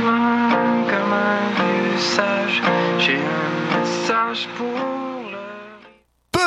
comme un vieux sage. J'ai un message pour.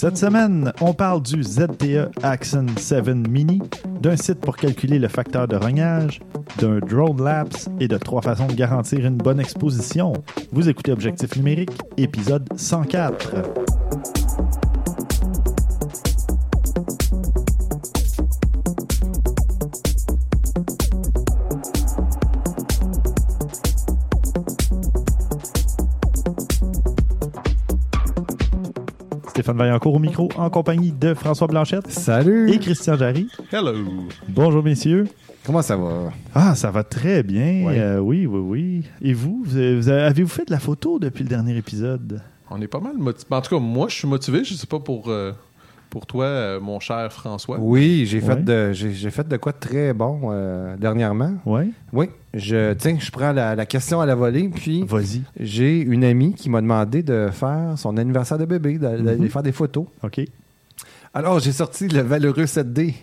Cette semaine, on parle du ZTE Axon 7 Mini, d'un site pour calculer le facteur de rognage, d'un drone lapse et de trois façons de garantir une bonne exposition. Vous écoutez Objectif numérique, épisode 104. Stéphane Vaillancourt au micro en compagnie de François Blanchette. Salut! Et Christian Jarry. Hello! Bonjour messieurs. Comment ça va? Ah, ça va très bien. Ouais. Euh, oui, oui, oui. Et vous, vous avez- vous avez- avez-vous fait de la photo depuis le dernier épisode? On est pas mal motivé. En tout cas, moi, je suis motivé. Je sais pas pour, euh, pour toi, euh, mon cher François? Oui, j'ai fait de j'ai j'ai fait de quoi de très bon euh, dernièrement. Oui. Oui, je tiens, je prends la, la question à la volée, puis Vas-y. j'ai une amie qui m'a demandé de faire son anniversaire de bébé, d'a- d'aller Mhm. faire des photos. OK. Alors, j'ai sorti le valeureux 7D qui,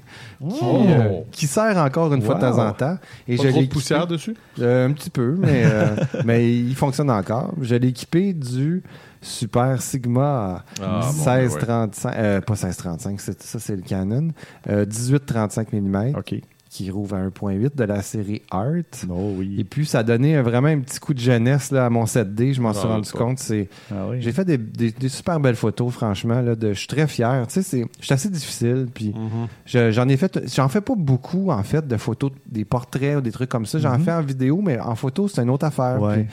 Oh! euh, qui sert encore une fois de temps en temps. Et Pas je trop de poussière dessus? Euh, un petit peu, mais, euh, mais il fonctionne encore. Je l'ai équipé du Super Sigma Ah, bon, 1635, euh, pas 1635, c'est- ça c'est le Canon, euh, 18-35 mm OK. qui rouvre à 1.8 de la série Art. Oh Et oui. puis ça a donné vraiment un petit coup de jeunesse là, à mon 7D, je m'en suis Ah, rendu pas. compte. C'est, Ah oui. j'ai fait des, des- des super belles photos, franchement. Là, de, je suis très fier. Tu sais, c'est, je suis assez difficile. Puis Mhm. je- j'en ai fait, j'en fais pas beaucoup en fait de photos, des portraits ou des trucs comme ça. J'en Mhm. fais en vidéo, mais en photo c'est une autre affaire. Ouais. Puis,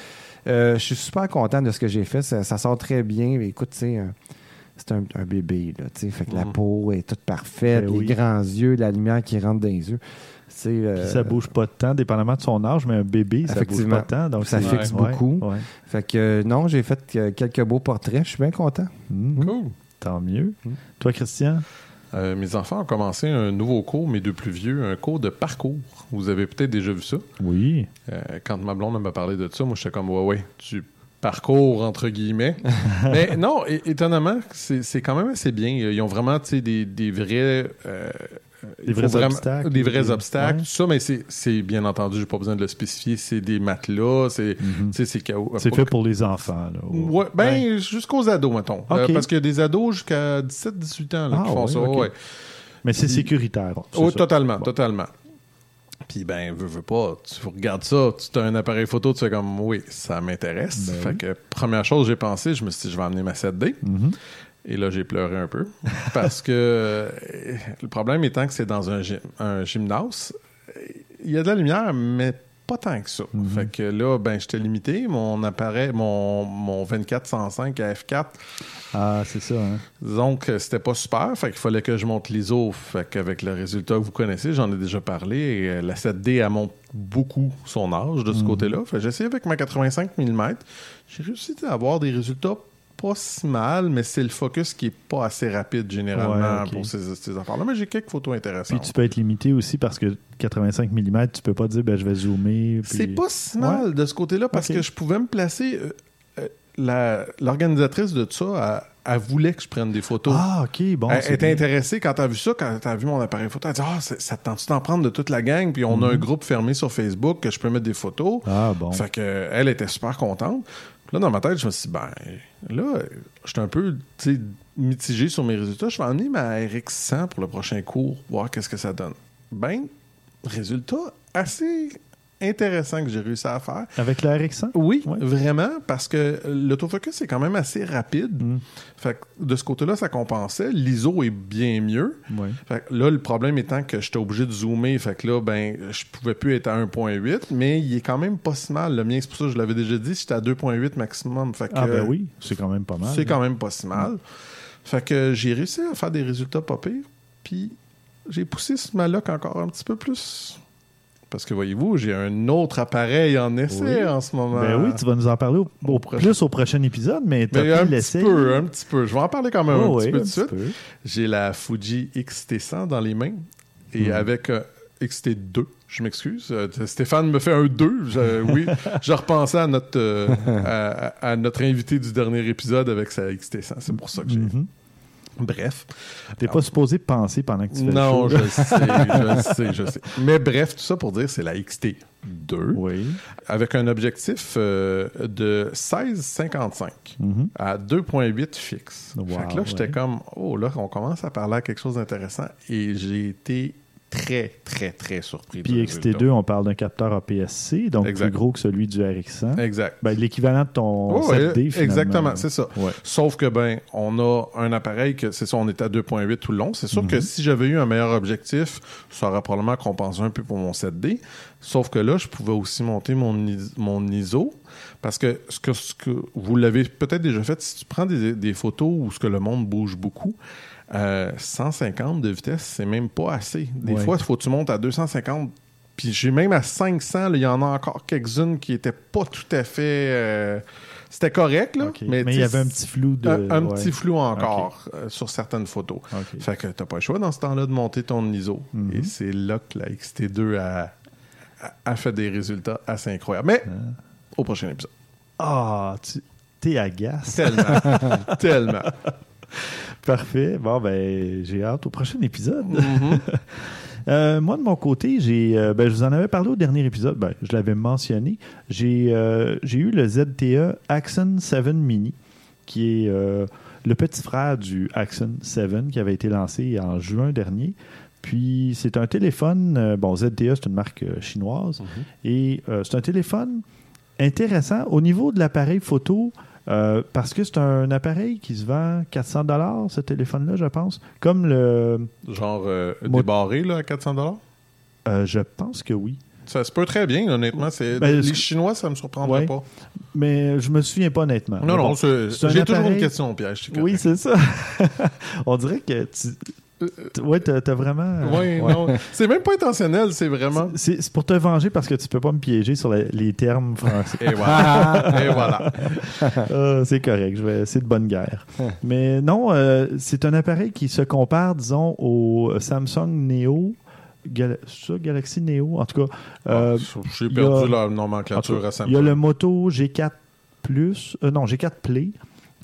je suis super content de ce que j'ai fait. Ça, ça sort très bien. Écoute, tu sais. euh, c'est un, un bébé, là, tu. Fait que la Mhm. peau est toute parfaite, Ben les grands yeux, la lumière qui rentre dans les yeux. Euh, ça bouge pas de temps, dépendamment de son âge, mais un bébé, ça bouge pas de temps. Donc Ça fixe ouais, beaucoup. ouais. Fait que euh, non, j'ai fait euh, quelques beaux portraits. Je suis bien content. Cool. Tant mieux. Mm. Toi, Christian? Euh, mes enfants ont commencé un nouveau cours, mes deux plus vieux, un cours de parcours. Vous avez peut-être déjà vu ça. Oui. Euh, quand ma blonde m'a parlé de ça, moi, j'étais comme, ouais, ouais, tu parcours, entre guillemets. Mais non, étonnamment, c'est quand même assez bien. Ils ont vraiment, des vrais... euh, Des vrais vraiment- obstacles. Des vrais Des- obstacles, ouais. tout ça, mais c'est- bien entendu, j'ai pas besoin de le spécifier, c'est des matelas, c'est sais, c'est chaos. C'est fait pour les enfants. Là. Ouais, ben, jusqu'aux ados, mettons. Euh, parce qu'il y a des ados jusqu'à 17-18 ans là, Ah, qui font ça. Mais c'est sécuritaire. ça. totalement, Bon. totalement. Puis ben, veux, veux pas, tu regardes ça, tu as un appareil photo, tu fais comme, oui, ça m'intéresse. Ben fait oui. que, première chose, j'ai pensé, je me suis dit, je vais amener ma 7D. Mhm. Et là, j'ai pleuré un peu. parce que euh, le problème étant que c'est dans un, gy- un gymnase, il y a de la lumière, mais pas tant que ça. Mhm. Fait que là, ben, j'étais limité. Mon appareil, mon, mon 2405 à f4, Ah, c'est ça. Hein? donc euh, c'était pas super. Fait qu'il fallait que je monte l'ISO. Fait qu'avec le résultat que vous connaissez, j'en ai déjà parlé. Et euh, la 7D, elle monte beaucoup son âge de ce Mhm. côté-là. Fait que j'ai essayé avec ma 85 mm. J'ai réussi à avoir des résultats pas si mal, mais c'est le focus qui est pas assez rapide généralement Ouais, pour ces, ces affaires-là. Mais j'ai quelques photos Puis intéressantes. tu peux être limité aussi parce que 85 mm, tu peux pas dire ben, je vais zoomer. puis- C'est pas si mal de ce côté-là parce que je pouvais me placer. euh, euh, L'organisatrice de tout ça, elle, elle voulait que je prenne des photos. Ah, ok, bon. elle était intéressée quand t'as vu ça, quand t'as vu mon appareil photo. Elle dit Ah, ça te tente d'en prendre de toute la gang? Puis on a un groupe fermé sur Facebook que je peux mettre des photos. Mhm. Ah, bon. Fait que elle était super contente. Là, dans ma tête, je me suis dit Ben, là, j'étais un peu mitigé sur mes résultats. Je vais emmener ma RX100 pour le prochain cours, voir qu'est-ce que ça donne. Ben, résultat assez intéressant que j'ai réussi à faire. Avec la RX100? Oui, Ouais. vraiment, parce que l'autofocus est quand même assez rapide. Mm. Fait que de ce côté-là, ça compensait. L'ISO est bien mieux. Fait que là, le problème étant que j'étais obligé de zoomer, fait que là, ben, je pouvais plus être à 1.8, mais il est quand même pas si mal. Le mien, c'est pour ça que je l'avais déjà dit, j'étais à 2.8 maximum. Fait que, Ah, ben oui, c'est quand même pas mal. c'est quand même pas si mal. Fait que j'ai réussi à faire des résultats pas pires, puis j'ai poussé ce Maloc encore un petit peu plus. Parce que voyez-vous, j'ai un autre appareil en essai Oui. en ce moment. Ben oui, tu vas nous en parler au, au- prochain- plus au prochain épisode, mais t'as Mais pu un petit peu, un petit peu. Je vais en parler quand même Oh un oui, petit peu un de suite. J'ai la Fuji XT100 dans les mains et Hmm. avec euh, XT2. Je m'excuse. Euh, Stéphane me fait un 2. Je- oui, je repensais à notre, euh, à, notre invité du dernier épisode avec sa XT100. C'est pour ça que j'ai. Mhm. Bref. T'es pas supposé penser pendant que tu fais Non, le je sais, je sais, je sais. Mais bref, tout ça pour dire, c'est la XT2 Oui. avec un objectif euh, de 16-55 Mhm. à 2.8 fixe. Wow, fait que là, j'étais ouais. comme, oh là, on commence à parler à quelque chose d'intéressant et j'ai été très, très, très surpris. Puis du XT2, résultat. on parle d'un capteur APS-C, donc Exact. plus gros que celui du RX100. Exact. Ben, L'équivalent de ton Ouais, 7D, finalement. exactement, c'est ça. Ouais. Sauf que, ben, on a un appareil que, c'est ça, on est à 2.8 tout le long. C'est sûr Mhm. que si j'avais eu un meilleur objectif, ça aurait probablement compensé un peu pour mon 7D. Sauf que là, je pouvais aussi monter mon, mon ISO. Parce que ce que, ce que vous l'avez peut-être déjà fait, si tu prends des, des photos où ce que le monde bouge beaucoup, euh, 150 de vitesse, c'est même pas assez. Des Ouais. fois, il faut que tu montes à 250. Puis j'ai même à 500, là, il y en a encore quelques-unes qui étaient pas tout à fait. euh, c'était correct, là. Mais, il y avait un petit flou de. un, un ouais. petit flou encore euh, sur certaines photos. Fait que t'as pas le choix dans ce temps-là de monter ton ISO. Mhm. Et c'est là que la XT2 a, fait des résultats assez incroyables. Mais au prochain épisode. Ah, tu t'es agace. Tellement. tellement. Parfait. Bon, ben, j'ai hâte au prochain épisode. Mhm. Euh, moi, de mon côté, j'ai, euh, ben, je vous en avais parlé au dernier épisode. Ben, je l'avais mentionné. J'ai, euh, j'ai eu le ZTE Axon 7 Mini, qui est le petit frère du Axon 7 qui avait été lancé en juin dernier. Puis, c'est un téléphone. bon, ZTE, c'est une marque chinoise. Et euh, c'est un téléphone intéressant au niveau de l'appareil photo. Euh, parce que c'est un appareil qui se vend 400 dollars, ce téléphone-là, je pense. Comme le, Genre euh, débarré là, à 400 euh, je pense que oui. Ça se peut très bien, honnêtement. C'est... Ben, les Chinois, ça me surprendrait Ouais. pas. Mais je me souviens pas honnêtement. Non, non, c'est- un j'ai toujours une question au piège. Oui, c'est ça. On dirait que tu. T- Ouais, t'as t'as vraiment. Oui, ouais. non. C'est même pas intentionnel, c'est vraiment. C'est c'est pour te venger parce que tu peux pas me piéger sur la- les termes français. Et voilà. Et voilà. Ah, c'est correct, je vais- c'est de bonne guerre. Mais non, euh, c'est un appareil qui se compare, disons, au Samsung Neo. Gal- ça, Galaxy Neo, en tout cas. euh, J'ai a- perdu la nomenclature cas, à Samsung. Il y a le Moto G4 Plus, euh, non, G4 Play.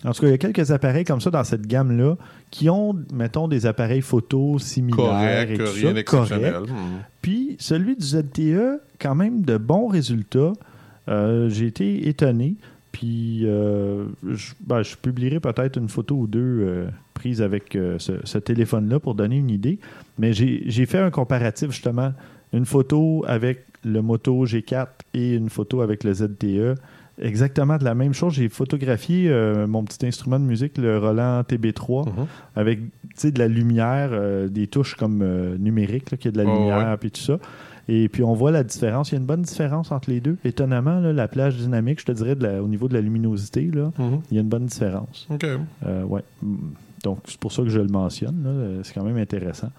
En tout cas, il y a quelques appareils comme ça dans cette gamme-là qui ont, mettons, des appareils photo similaires Correct, et tout rien ça, correct. Hmm. Puis celui du ZTE, quand même de bons résultats. Euh, J'ai été étonné. Puis, euh, je, ben, je publierai peut-être une photo ou deux euh, prises avec euh, ce, ce téléphone-là pour donner une idée. Mais j'ai fait un comparatif, justement. Une photo avec le Moto G4 et une photo avec le ZTE. Exactement de la même chose. J'ai photographié euh, mon petit instrument de musique, le Roland TB3, Mhm. avec de la lumière, euh, des touches comme euh, numériques, qui a de la Ouais, lumière, puis tout ça. Et puis on voit la différence. Il y a une bonne différence entre les deux. Étonnamment, là, la plage dynamique, je te dirais, de la- au niveau de la luminosité, là, Mhm. il y a une bonne différence. OK. Euh, ouais. Donc, c'est pour ça que je le mentionne. C'est quand même intéressant.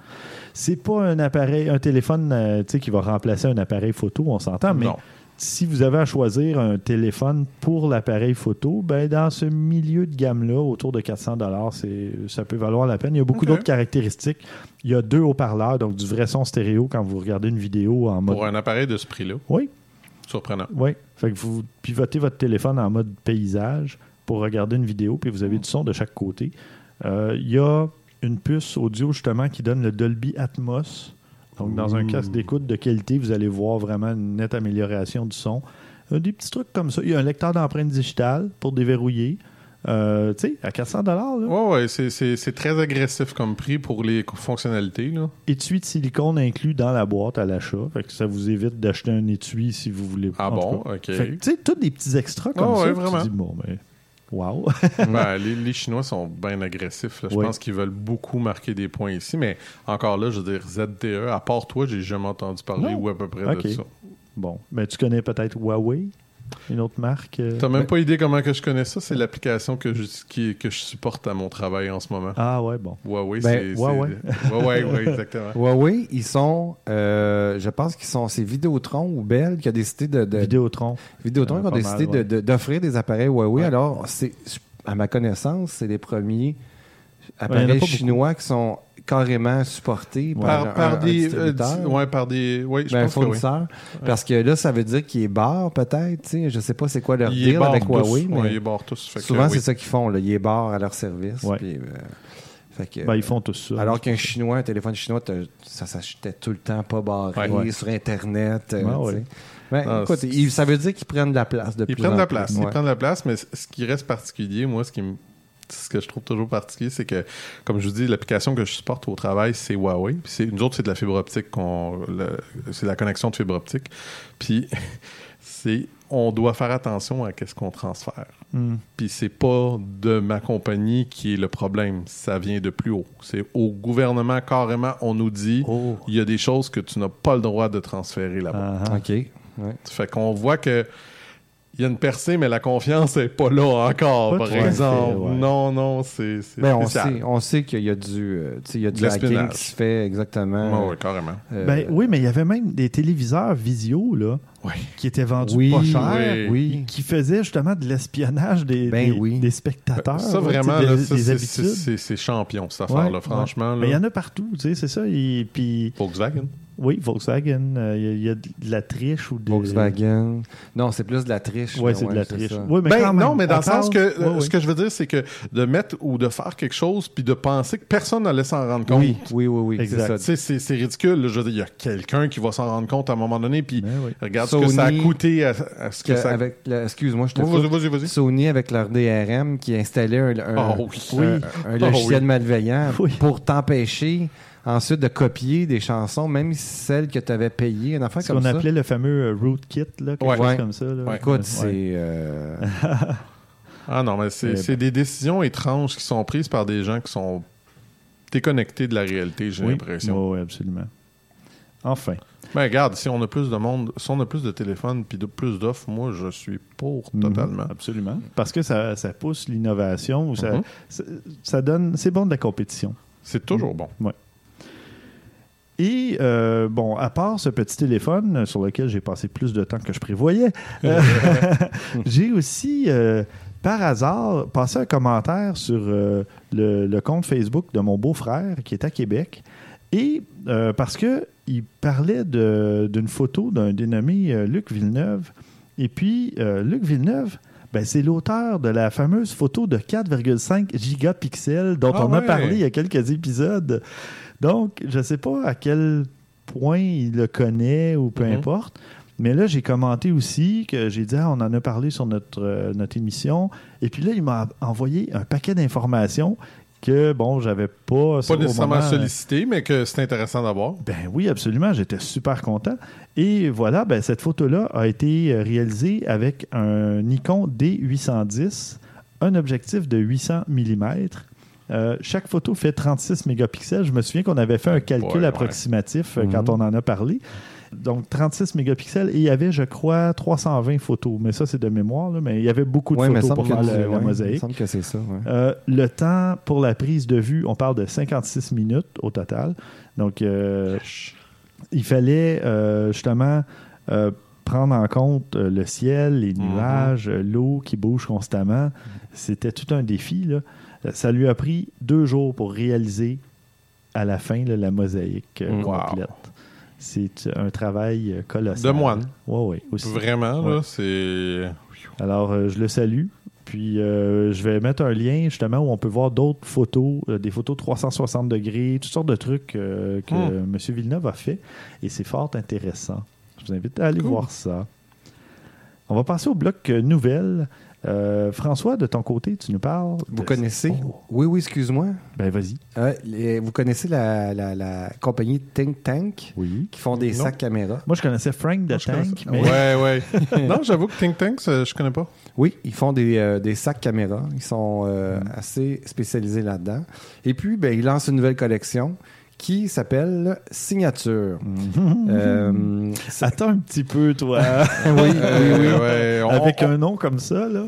C'est pas un appareil, un téléphone qui va remplacer un appareil photo, on s'entend, mais Non. Si vous avez à choisir un téléphone pour l'appareil photo, ben dans ce milieu de gamme-là, autour de 400 c'est ça peut valoir la peine. Il y a beaucoup d'autres caractéristiques. Il y a deux haut-parleurs, donc du vrai son stéréo quand vous regardez une vidéo en mode. Pour un appareil de ce prix-là. Oui, Surprenant. oui. Fait que vous pivotez votre téléphone en mode paysage pour regarder une vidéo, puis vous avez du son de chaque côté. Euh, Il y a une puce audio justement qui donne le Dolby Atmos. Donc, dans un casque d'écoute de qualité, vous allez voir vraiment une nette amélioration du son. Euh, des petits trucs comme ça. Il y a un lecteur d'empreintes digitales pour déverrouiller. Euh, tu sais, à 400 là. Ouais, ouais, c'est- c'est c'est très agressif comme prix pour les fonctionnalités. Là. Étui de silicone inclus dans la boîte à l'achat. Fait que ça vous évite d'acheter un étui si vous voulez. Ah En bon? OK. Tu sais, tous des petits extras comme Ah ça. ouais, tu vraiment. dis, bon, ben, wow. Ben, les, les Chinois sont bien agressifs. là. Je Oui. pense qu'ils veulent beaucoup marquer des points ici. Mais encore là, je veux dire, ZTE, à part toi, j'ai jamais entendu parler Non. ou à peu près de ça. Bon, mais tu connais peut-être Huawei, une autre marque. euh? T'as même pas idée comment que je connais ça? C'est l'application que je, qui- que je supporte à mon travail en ce moment. Ah ouais, bon. Huawei, Ben, c'est... Huawei. Huawei, oui, exactement. Huawei, ils sont, euh, je pense qu'ils sont, c'est Vidéotron ou Bell qui a décidé de, de Vidéotron. Vidéotron Euh, qui a décidé mal, ouais. de- de- d'offrir des appareils Huawei. Ouais. Alors, c'est, à ma connaissance, c'est les premiers appareils chinois qui sont carrément supportés par, Par, un- par un des... euh, ouais, par des... Je Ben, que oui. Parce que là, ça veut dire qu'il est barre, peut-être. tu sais. Je sais pas c'est quoi leur Ils deal avec tous. Huawei, Ouais, mais barrent tous. Fait souvent, oui. c'est ça qu'ils font. Là. Ils est barrent à leur service. Ouais. puis, euh, fait que, Ben, ils font tout ça. alors qu'un chinois, un téléphone chinois, ça s'achetait tout le temps pas barré Ouais. sur Internet. euh, Ouais, ouais. Ben, Ah, écoute, c'est- ils- ça veut dire qu'ils prennent de la place de Ils plus prennent en de la plus. place. Ouais. Ils prennent de la place, mais ce qui reste particulier, moi, ce qui me ce que je trouve toujours particulier, c'est que, comme je vous dis, l'application que je supporte au travail, c'est Huawei. Puis c'est, nous autres, c'est de la fibre optique, qu'on, le- c'est la connexion de fibre optique. Puis c'est, on doit faire attention à qu'est-ce qu'on transfère. Hmm. Puis c'est pas de ma compagnie qui est le problème, ça vient de plus haut. C'est au gouvernement carrément, on nous dit, Oh. il y a des choses que tu n'as pas le droit de transférer là-bas. Ah, ah. OK. Ouais. Fait qu'on voit que il y a une percée, mais la confiance n'est pas là encore, Pas par exemple. fait, ouais. Non, non, c'est Ben, on, sait, on sait qu'il y a du, euh, il y a du hacking qui se fait exactement. Ouais, carrément. Euh, Ben, oui, mais il y avait même des téléviseurs visio là, Oui. qui étaient vendus Oui, pas cher, oui. oui. qui faisaient justement de l'espionnage des, Ben des, oui. des spectateurs. Ça, vraiment, c'est- champion, cette Ouais, affaire-là. ouais. Franchement, Mais il y en a partout, tu sais, c'est ça. Et puis, Volkswagen? oui, Volkswagen, euh, il y a- il y, a de la triche ou de. Volkswagen. Non, c'est plus de la triche. Ouais, là, c'est de la triche. Ouais, mais Ben, quand même, non, mais dans le sens que euh, ce que je veux dire, c'est que de mettre ou de faire quelque chose puis de penser que personne n'allait s'en rendre compte. Oui, oui, oui, oui. Exact. C'est Tu sais, C'est c'est ridicule. là. Je veux dire, il y a quelqu'un qui va s'en rendre compte à un moment donné, puis Ben oui. regarde ce que ça a Sony, coûté à, à ce que ça. ça... Avec le- excuse-moi, je te vas-y. Sony avec leur DRM qui installait un, un- Ah oui. un- un logiciel oui. malveillant Oui. pour t'empêcher ensuite de copier des chansons, même si celles que tu avais payées, une affaire Ce comme qu'on ça. appelait le fameux euh, rootkit, là, quelque Ouais. chose Ouais. comme ça. là. Écoute, Ouais. c'est... euh, Ah non, mais c'est Eh c'est des décisions étranges qui sont prises par des gens qui sont déconnectés de la réalité, j'ai Oui, l'impression. oui, absolument. Enfin. Ben regarde, si on a plus de monde, si on a plus de téléphones puis de plus d'offres, moi je suis pour Mhm, totalement. Absolument. Parce que ça, ça pousse l'innovation, ou ça, Mhm. ça, ça donne. C'est bon de la compétition. C'est toujours bon. Et, euh, bon, à part ce petit téléphone sur lequel j'ai passé plus de temps que je prévoyais, euh, j'ai aussi, euh, par hasard, passé un commentaire sur le, le compte Facebook de mon beau-frère qui est à Québec. Et euh, parce que il parlait d'une photo d'un dénommé euh, Luc Villeneuve. Et puis, euh, Luc Villeneuve, ben, c'est l'auteur de la fameuse photo de 4,5 gigapixels dont Ah on a parlé il y a quelques épisodes. Donc, je ne sais pas à quel point il le connaît ou peu Mhm. importe, Mais là, j'ai commenté aussi que j'ai dit, ah, on en a parlé sur notre, euh, notre émission. Et puis là, il m'a envoyé un paquet d'informations que, bon, j'avais pas... Pas nécessairement moment- sollicité, mais que c'est intéressant d'avoir. Ben oui, absolument. J'étais super content. Et voilà, ben, cette photo-là a été euh, réalisée avec un Nikon D810, un objectif de 800 mm. Euh, chaque photo fait 36 mégapixels. Je me souviens qu'on avait fait un calcul Ouais, ouais. approximatif euh, Mhm. quand on en a parlé. Donc 36 mégapixels et il y avait, je crois, 320 photos. Mais ça, c'est de mémoire, là, mais il y avait beaucoup de Ouais, photos pour faire la ouais, Il me mosaïque. semble que c'est ça. ouais. Euh, le temps pour la prise de vue, on parle de 56 minutes au total. Donc, euh, il fallait euh, justement euh, prendre en compte euh, le ciel, les Mhm. nuages, l'eau qui bouge constamment. C'était tout un défi. là. Ça lui a pris deux jours pour réaliser à la fin là, la mosaïque euh, Mm. complète. C'est un travail euh, colossal. De moine. Oui, oui. Vraiment, Ouais. là, c'est. Alors, euh, je le salue. Puis, euh, je vais mettre un lien justement où on peut voir d'autres photos, euh, des photos 360 degrés, toutes sortes de trucs que Hmm. M. Villeneuve a fait. Et c'est fort intéressant. Je vous invite à aller Cool. voir ça. On va passer au bloc nouvelles. Euh, François, de ton côté, tu nous parles. Vous de- connaissez? Oh, Oui, oui, excuse-moi. ben, vas-y. Euh, les- vous connaissez la, la- la compagnie Think Tank? Oui. qui font des Non. sacs caméra Moi, je connaissais Frank de Tank. mais- Ouais, ouais. non, j'avoue que Think Tank, ça, je connais pas. Oui, ils font des, euh, des sacs caméra. Ils sont euh, Mm. assez spécialisés là-dedans. Et puis, ben, ils lancent une nouvelle collection qui s'appelle Signature. Euh, ça- Attends un petit peu, toi. oui, oui, oui. Euh, ouais, Avec on- un nom comme ça, là.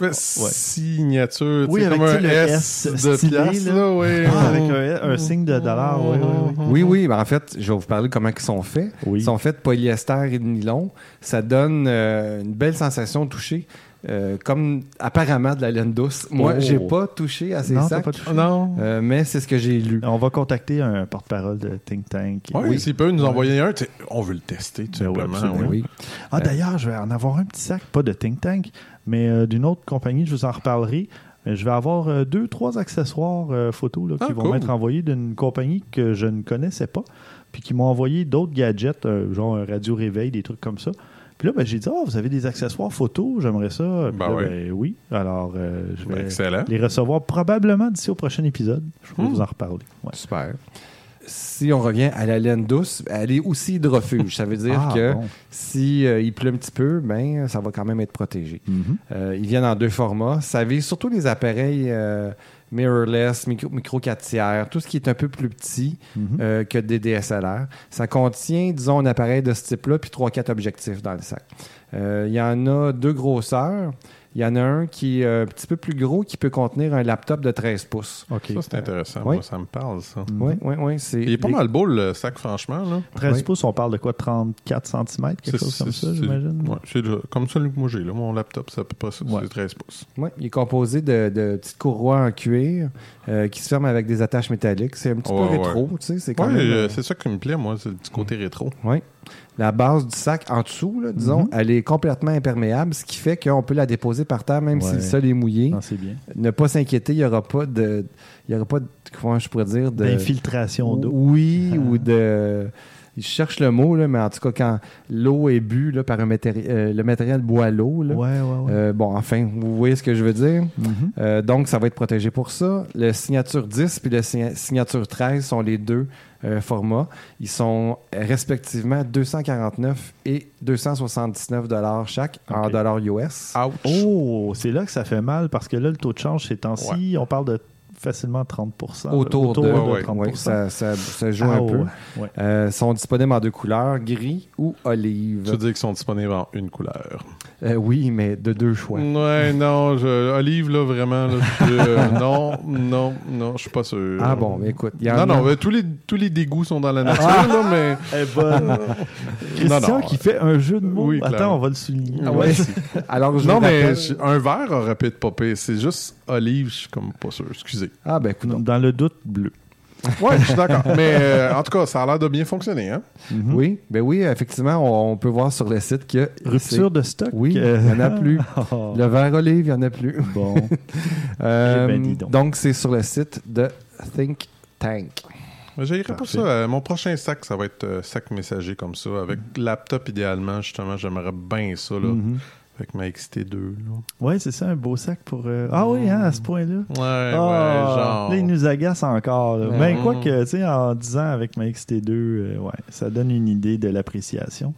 Ouais, Signature, Oui, avec, comme un le S, S de stylé, piastres, là. là, ouais. Ah, avec un, un signe de dollar, oui, oui, oui. Oui, oui, ben en fait, je vais vous parler de comment ils sont faits. Oui. Ils sont faits de polyester et de nylon. Ça donne euh, une belle sensation de toucher, euh, comme apparemment de la laine douce. Moi, Oh. j'ai pas touché à ces Non, sacs, pas touché. Ah, Non. euh, mais c'est ce que j'ai lu. On va contacter un porte-parole de Think Tank. Ouais, oui. s'il peut nous envoyer un, on veut le tester, tout Ben simplement. ouais. Oui. Ah, d'ailleurs, je vais en avoir un petit sac, pas de Think Tank, mais euh, d'une autre compagnie, je vous en reparlerai. Je vais avoir deux, trois accessoires euh, photos là, qui Ah, vont cool. m'être envoyés d'une compagnie que je ne connaissais pas, puis qui m'ont envoyé d'autres gadgets, euh, genre un radio réveil, des trucs comme ça. Puis là, ben, j'ai dit, oh, vous avez des accessoires photos, j'aimerais ça. Puis Ben là, ouais. ben, oui. Alors, euh, je vais excellent. les recevoir probablement d'ici au prochain épisode. Je vais Hmm. vous en reparler. Ouais. Super. Si on revient à la laine douce, elle est aussi hydrofuge. Ça veut dire Ah, que bon. si euh, il pleut un petit peu, ben ça va quand même être protégé. Mhm. Euh, ils viennent en deux formats. Ça vise surtout les appareils euh, mirrorless, micro, micro 4 tiers, tout ce qui est un peu plus petit Mhm. euh, que des DSLR. Ça contient, disons, un appareil de ce type-là, puis 3-4 objectifs dans le sac. Euh, Il y en a deux grosseurs. Il y en a un qui est un petit peu plus gros, qui peut contenir un laptop de 13 pouces. OK. Ça, c'est intéressant. Oui. Moi, ça me parle, ça. Oui, oui, oui. c'est- Il est pas les- mal beau, le sac, franchement. Là. 13 Oui. pouces, on parle de quoi 34 cm, quelque chose comme ça, j'imagine? ouais, comme celui que moi j'ai. Là. Mon laptop, c'est à peu près ça. Ouais. C'est 13 pouces. Oui, il est composé de, de petites courroies en cuir euh, qui se ferment avec des attaches métalliques. C'est un petit Ouais, peu ouais. rétro, tu sais. C'est même. euh, euh, c'est ça qui me plaît, moi, c'est le petit côté rétro. ouais. La base du sac en dessous, là, disons, Mhm. elle est complètement imperméable, ce qui fait qu'on peut la déposer par terre même si le sol est mouillé. Non, c'est bien. Ne pas s'inquiéter, il n'y aura pas de. Il y aura pas de. Comment je pourrais dire de. D'infiltration d'eau. Oui, Ah. ou de. Je cherche le mot, là, mais en tout cas, quand l'eau est bue là, par un matériel. euh, le matériel boit l'eau. là. Ouais, ouais, ouais. Euh, bon, enfin, vous voyez ce que je veux dire. Mhm. Euh, donc, ça va être protégé pour ça. Le signature 10 puis le signa- signature 13 sont les deux euh, formats. Ils sont respectivement 249 et 279 dollars chaque en dollars US. Ouch! Oh, c'est là que ça fait mal parce que là, le taux de change ces temps-ci, on parle de facilement 30 Autour, de, Ouais, ouais. 30 Oui, ça, ça- ça joue Ah, un peu. ouais, ouais. Euh, sont disponibles en deux couleurs, gris ou olive? Tu veux dire qu'ils sont disponibles en une couleur. Euh, oui, mais de deux choix. Ouais, non, je, Olive, là, vraiment, là, je- euh, non, non, non, je suis pas sûr. Ah bon, mais écoute, il y Non, a- non, mais tous les, tous les dégoûts sont dans la nature, Ah! là, mais... Elle est bonne. Christian Non, non. qui fait un jeu de mots. Oui, Attends, clairement. on va le souligner. Ah ouais. Alors, je Non, mais un verre aurait pu être pire. C'est juste Olive, je suis comme pas sûr, excusez. Ah ben, écoute. Dans le doute, bleu. Ouais, je suis d'accord. Mais euh, en tout cas, ça a l'air de bien fonctionner, hein? Mhm. Oui, ben oui, effectivement, on, on peut voir sur le site que Rupture de stock. Oui, euh, il n'y en a plus. oh, Le verre olive, il n'y en a plus. Bon. Euh, Eh ben, dis donc. donc, c'est sur le site de Think Tank. J'irai pas Parfait. ça. Euh, mon prochain sac, ça va être euh, sac messager comme ça. Avec laptop, idéalement, justement, j'aimerais bien ça, là. Avec ma XT2, là. Ouais, c'est ça, un beau sac pour. euh, Ah oui, hein, à ce point-là. Ouais, Ah, ouais, genre. Là, il nous agace encore. là. Ben, quoi que, tu sais, en 10 ans avec ma XT2, euh, ouais, ça donne une idée de l'appréciation.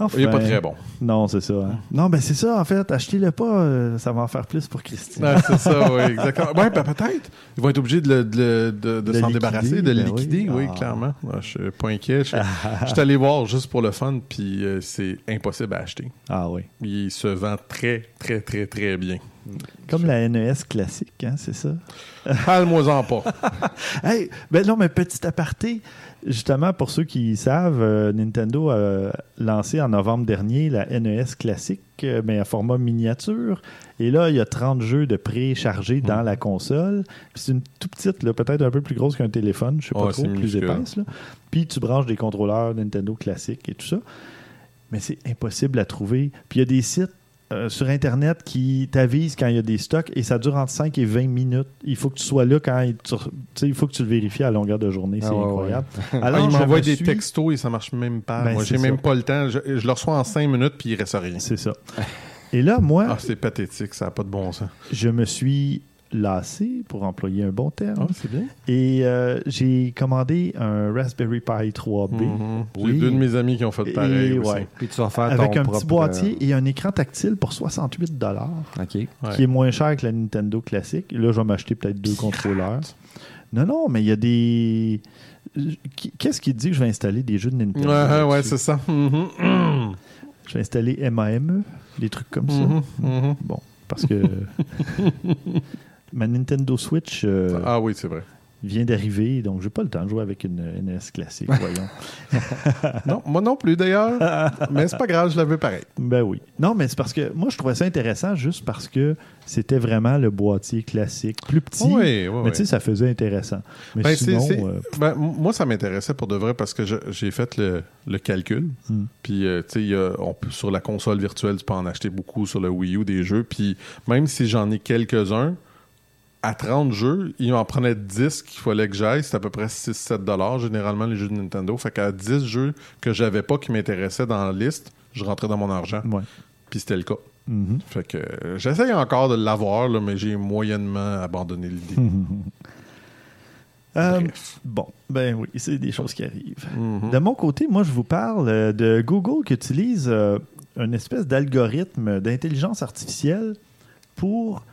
Enfin, Il est pas très bon. Non, c'est ça. hein. Non, ben c'est ça, en fait. Achetez-le pas, euh, ça va en faire plus pour Christine. C'est ça, oui, exactement. Ouais, ben, peut-être. Ils vont être obligés de, le- de le- de- s'en débarrasser, de le ben oui. liquider, oui, Ah. clairement. Ouais, je suis pas inquiet. Je je suis allé voir juste pour le fun, puis euh, c'est impossible à acheter. Ah oui. Il se vend très, très, très, très bien. Comme la NES classique, hein, c'est ça? Parle-moi-en pas. Hey, ben non, mais petit aparté, justement, pour ceux qui savent, euh, Nintendo a lancé en novembre dernier la NES classique, euh, mais à format miniature. Et là, il y a 30 jeux de préchargés dans Mm. la console. C'est une toute petite, peut-être un peu plus grosse qu'un téléphone, je sais pas trop, plus épaisse. là. Puis tu branches des contrôleurs Nintendo classiques et tout ça. Mais c'est impossible à trouver. Puis il y a des sites euh, sur Internet qui t'avisent quand il y a des stocks et ça dure entre 5 et 20 minutes. Il faut que tu sois là quand il, tu, il faut que tu le vérifies à longueur de journée. C'est Ah ouais, incroyable. Ah, Alors, il je m'envoie me des suis- textos et ça marche même pas. Ben, Moi, j'ai c'est même pas le temps. Je, je le reçois en cinq minutes, puis il reste rien. C'est ça. Et là, moi, Ah, c'est pathétique, ça n'a pas de bon sens. je me suis lassé, pour employer un bon terme, Ah, c'est bien. et euh, j'ai commandé un Raspberry Pi 3B. Mhm. J'ai Oui. deux de mes amis qui ont fait Et- pareil aussi. ouais. Puis tu vas faire Avec ton un propre, petit boîtier et un écran tactile pour 68 euh, OK. Ouais. qui est moins cher que la Nintendo classique. Là, je vais m'acheter peut-être deux contrôleurs. Non, non, mais il y a des. Qu'est-ce qui dit que je vais installer des jeux de Nintendo? Ouais, ouais, c'est ça. Je vais installer MAME, des trucs comme ça. Mhm, mhm. Bon, parce que ma Nintendo Switch euh, Ah oui, c'est vrai. vient d'arriver, donc j'ai pas le temps de jouer avec une NES classique, voyons. Non, moi non plus d'ailleurs. mais c'est pas grave, je l'avais pareil. ben oui. Non, mais c'est parce que moi, je trouvais ça intéressant juste parce que c'était vraiment le boîtier classique, plus petit. Oui, oui, mais tu sais, ça faisait intéressant. Mais Ben, c'est- sinon, euh, ben, moi, ça m'intéressait pour de vrai parce que je- j'ai fait le, le calcul. Hmm. Puis, euh, tu sais, on sur la console virtuelle, tu peux en acheter beaucoup sur le Wii U des jeux. Puis, même si j'en ai quelques-uns, à 30 jeux, il en prenait 10 qu'il fallait que j'aille. C'est à peu près 6-7 dollars généralement les jeux de Nintendo. Fait qu'à 10 jeux que j'avais pas qui m'intéressaient dans la liste, je rentrais dans mon argent. ouais. Puis c'était le cas. Mhm. Fait que euh, j'essaye encore de l'avoir, mais j'ai moyennement abandonné l'idée. Euh, bon, ben oui, c'est des choses qui arrivent. Mhm. De mon côté, moi, je vous parle euh, de Google qui utilise euh, une espèce d'algorithme d'intelligence artificielle pour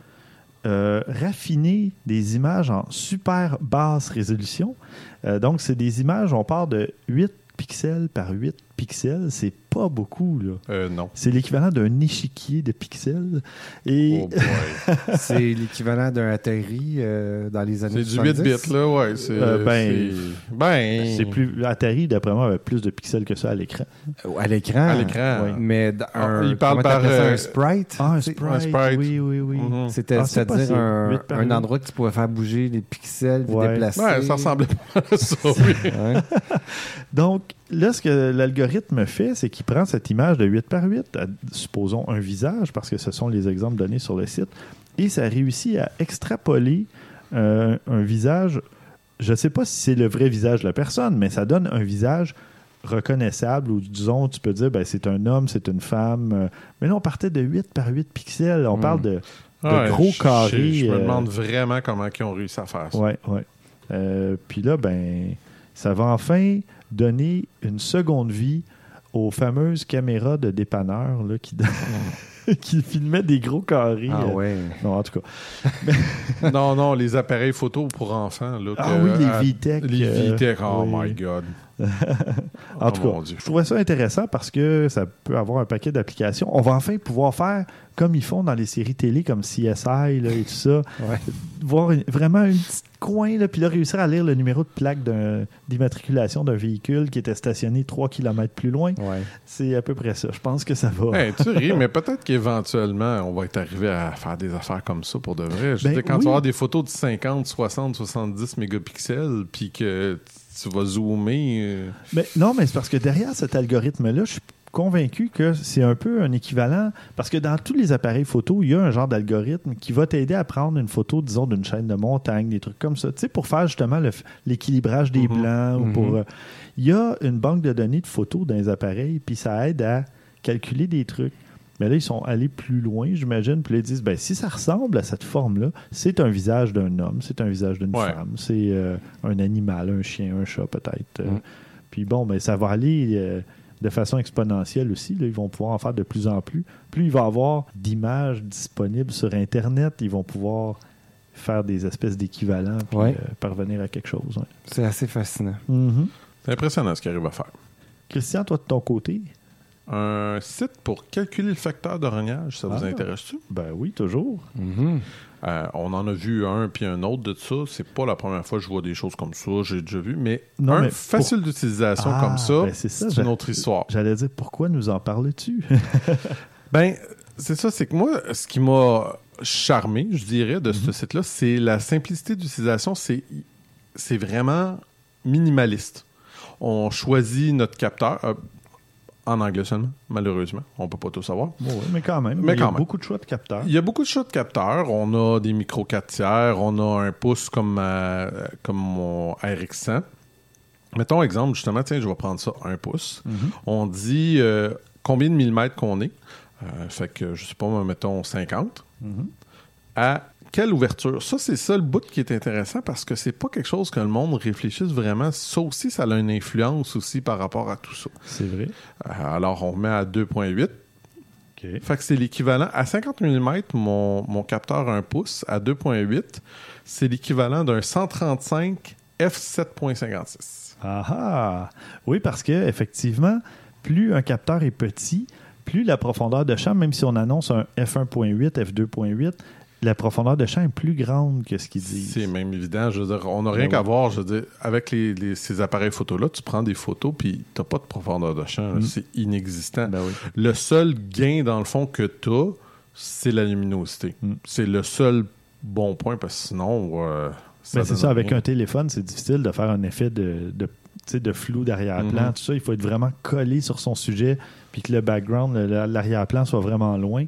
euh, raffiner des images en super basse résolution. Euh, donc, c'est des images, on part de 8 pixels par 8 pixels. C'est pas beaucoup, là. Euh, non. C'est l'équivalent d'un échiquier de pixels. Et Oh boy. C'est l'équivalent d'un Atari euh, dans les années C'est du 8 70. bits, là, ouais. C'est, Euh, ben, ben, c'est plus. Atari, d'après moi, avait plus de pixels que ça à l'écran. Euh, À l'écran. à l'écran. oui. Mais Ah, un, il parle par, ça, euh, un sprite? Ah, un sprite. un sprite. Oui, oui, oui. Mhm. C'était, Ah, c'est c'est-à-dire possible. un, un endroit que tu pouvais faire bouger les pixels, puis Ouais. déplacer. Ouais, ça ressemblait pas à ça, oui. Ouais. Donc, là, ce que l'algorithme fait, c'est qu'il prend cette image de 8 par 8, à- supposons un visage, parce que ce sont les exemples donnés sur le site, et ça réussit à extrapoler euh, un visage. Je ne sais pas si c'est le vrai visage de la personne, mais ça donne un visage reconnaissable, ou disons, tu peux dire, ben, c'est un homme, c'est une femme. euh, mais là, on partait de 8 par 8 pixels. On Hmm. parle de, de Ouais, gros carrés. Je, me euh, demande vraiment comment ils ont réussi à faire ça. Ouais. Euh, Puis là, ben, ça va enfin donner une seconde vie aux fameuses caméras de dépanneurs là, qui, qui filmaient des gros carrés. Ah euh, ouais. Non, en tout cas. non, non, les appareils photo pour enfants. Là, Ah oui, les VTech, Les euh, VTech, oh oui. my God. En Oh tout cas, je trouvais ça intéressant parce que ça peut avoir un paquet d'applications. On va enfin pouvoir faire comme ils font dans les séries télé comme CSI là, et tout ça. Ouais. Voir une- vraiment un petit coin, là, puis là, réussir à lire le numéro de plaque d'immatriculation d'un véhicule qui était stationné 3 km plus loin. Ouais. C'est à peu près ça. Je pense que ça va. Hey, tu ris, mais peut-être qu'éventuellement, on va être arrivé à faire des affaires comme ça pour de vrai. Je Ben quand oui. tu vas avoir des photos de 50, 60, 70 mégapixels, puis que tu vas zoomer. euh, Mais non, mais c'est parce que derrière cet algorithme-là, je suis convaincu que c'est un peu un équivalent, parce que dans tous les appareils photo, il y a un genre d'algorithme qui va t'aider à prendre une photo, disons, d'une chaîne de montagne, des trucs comme ça, tu sais, pour faire justement l'équilibrage des Mhm. blancs. ou pour, Mhm. euh, Il y a une banque de données de photos dans les appareils, puis ça aide à calculer des trucs. Mais là, ils sont allés plus loin, j'imagine. Puis là, ils disent, ben, si ça ressemble à cette forme-là, c'est un visage d'un homme, c'est un visage d'une Ouais. femme, c'est euh, un animal, un chien, un chat peut-être. Euh, Mm. Puis bon, ben, ça va aller euh, de façon exponentielle aussi. Là. Ils vont pouvoir en faire de plus en plus. Plus il va y avoir d'images disponibles sur Internet, ils vont pouvoir faire des espèces d'équivalents puis Ouais. euh, parvenir à quelque chose. ouais. C'est assez fascinant. Mhm. C'est impressionnant ce qu'il arrive à faire. Christian, toi de ton côté? Un site pour calculer le facteur de rognage, ça vous Ah. intéresse-tu? Ben oui, toujours. Mhm. Euh, on en a vu un puis un autre de ça. C'est pas la première fois que je vois des choses comme ça. J'ai déjà vu. Mais Non, un mais facile d'utilisation Ah, comme ça, ben c'est ça, c'est une autre histoire. J'allais dire, pourquoi nous en parles-tu? Ben, c'est ça, c'est que moi, ce qui m'a charmé, je dirais, de ce site-là, c'est la simplicité d'utilisation. C'est, c'est vraiment minimaliste. On choisit notre capteur, euh, en anglais seulement, malheureusement. On peut pas tout savoir. Bon, ouais, mais quand même, Mais il y a même. beaucoup de choix de capteurs. Il y a beaucoup de choix de capteurs. On a des micro 4 tiers, on a un pouce comme, euh, comme mon RX100. Mettons exemple, justement, tiens, je vais prendre ça, un pouce. Mhm. On dit euh, combien de millimètres qu'on est? Euh, fait que, je sais pas, mettons 50. Mhm. À quelle ouverture? Ça, c'est ça le bout qui est intéressant parce que c'est pas quelque chose que le monde réfléchisse vraiment. Ça aussi, ça a une influence aussi par rapport à tout ça. C'est vrai. Euh, alors, on met à 2.8. OK. Fait que c'est l'équivalent. À 50 mm, mon, mon capteur 1 pouce, à 2.8, c'est l'équivalent d'un 135 f7.56. Ah ah! Oui, parce que effectivement, plus un capteur est petit, plus la profondeur de champ, même si on annonce un f1.8, f2.8, la profondeur de champ est plus grande que ce qu'ils disent. C'est même évident. Je veux dire, on n'a rien Ben qu'à voir. Je veux dire, avec les, les- ces appareils photo-là, tu prends des photos, puis t'as pas de profondeur de champ. Mm. C'est inexistant. Ben oui. Le seul gain, dans le fond, que tu as, c'est la luminosité. Mm. C'est le seul bon point, parce que sinon, euh, Ben, c'est ça, avec rien. un téléphone, c'est difficile de faire un effet de, de, tu flou d'arrière-plan. Mhm. Tout ça, il faut être vraiment collé sur son sujet, puis que le background, l'arrière-plan soit vraiment loin.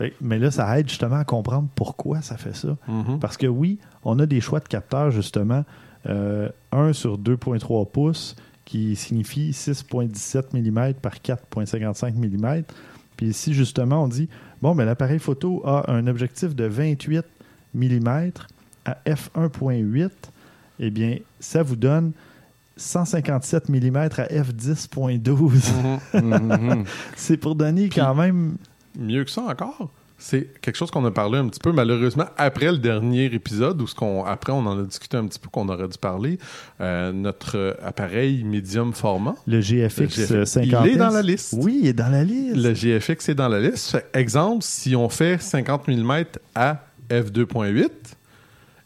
Fait- Mais là, ça aide justement à comprendre pourquoi ça fait ça. Mhm. Parce que oui, on a des choix de capteurs, justement. Euh, 1 sur 2,3 pouces, qui signifie 6,17 mm par 4,55 mm. Puis ici, justement, on dit, bon, ben, l'appareil photo a un objectif de 28 mm à f1.8. Eh bien, ça vous donne 157 mm à f10.12. Mhm. C'est pour donner quand même... Mieux que ça encore, c'est quelque chose qu'on a parlé un petit peu malheureusement après le dernier épisode où ce qu'on après on en a discuté un petit peu qu'on aurait dû parler. Euh, notre appareil médium format, Le GFX, Le GFX, euh, 50 il est dans la liste. Oui, il est dans la liste. le GFX est dans la liste. Exemple, si on fait 50 mm à f2.8,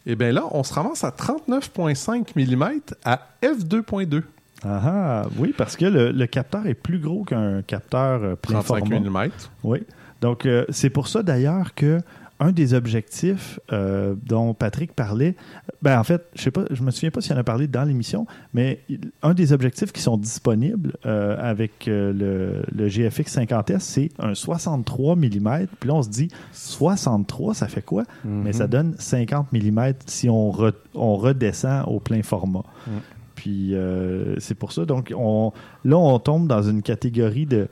eh bien là, on se ramasse à 39.5 mm à f2.2. Ah ah, oui, parce que le, le capteur est plus gros qu'un capteur euh, plein 35 format. mm. Oui. Donc, euh, c'est pour ça d'ailleurs que un des objectifs euh, dont Patrick parlait, ben en fait, je sais pas, je me souviens pas s'il en a parlé dans l'émission, mais un des objectifs qui sont disponibles euh, avec le, le GFX 50S, c'est un 63 mm. Puis là, on se dit 63, ça fait quoi? Mais ça donne 50 mm si on, re- on redescend au plein format. Mm. Puis euh, c'est pour ça. Donc, on, là, on tombe dans une catégorie de,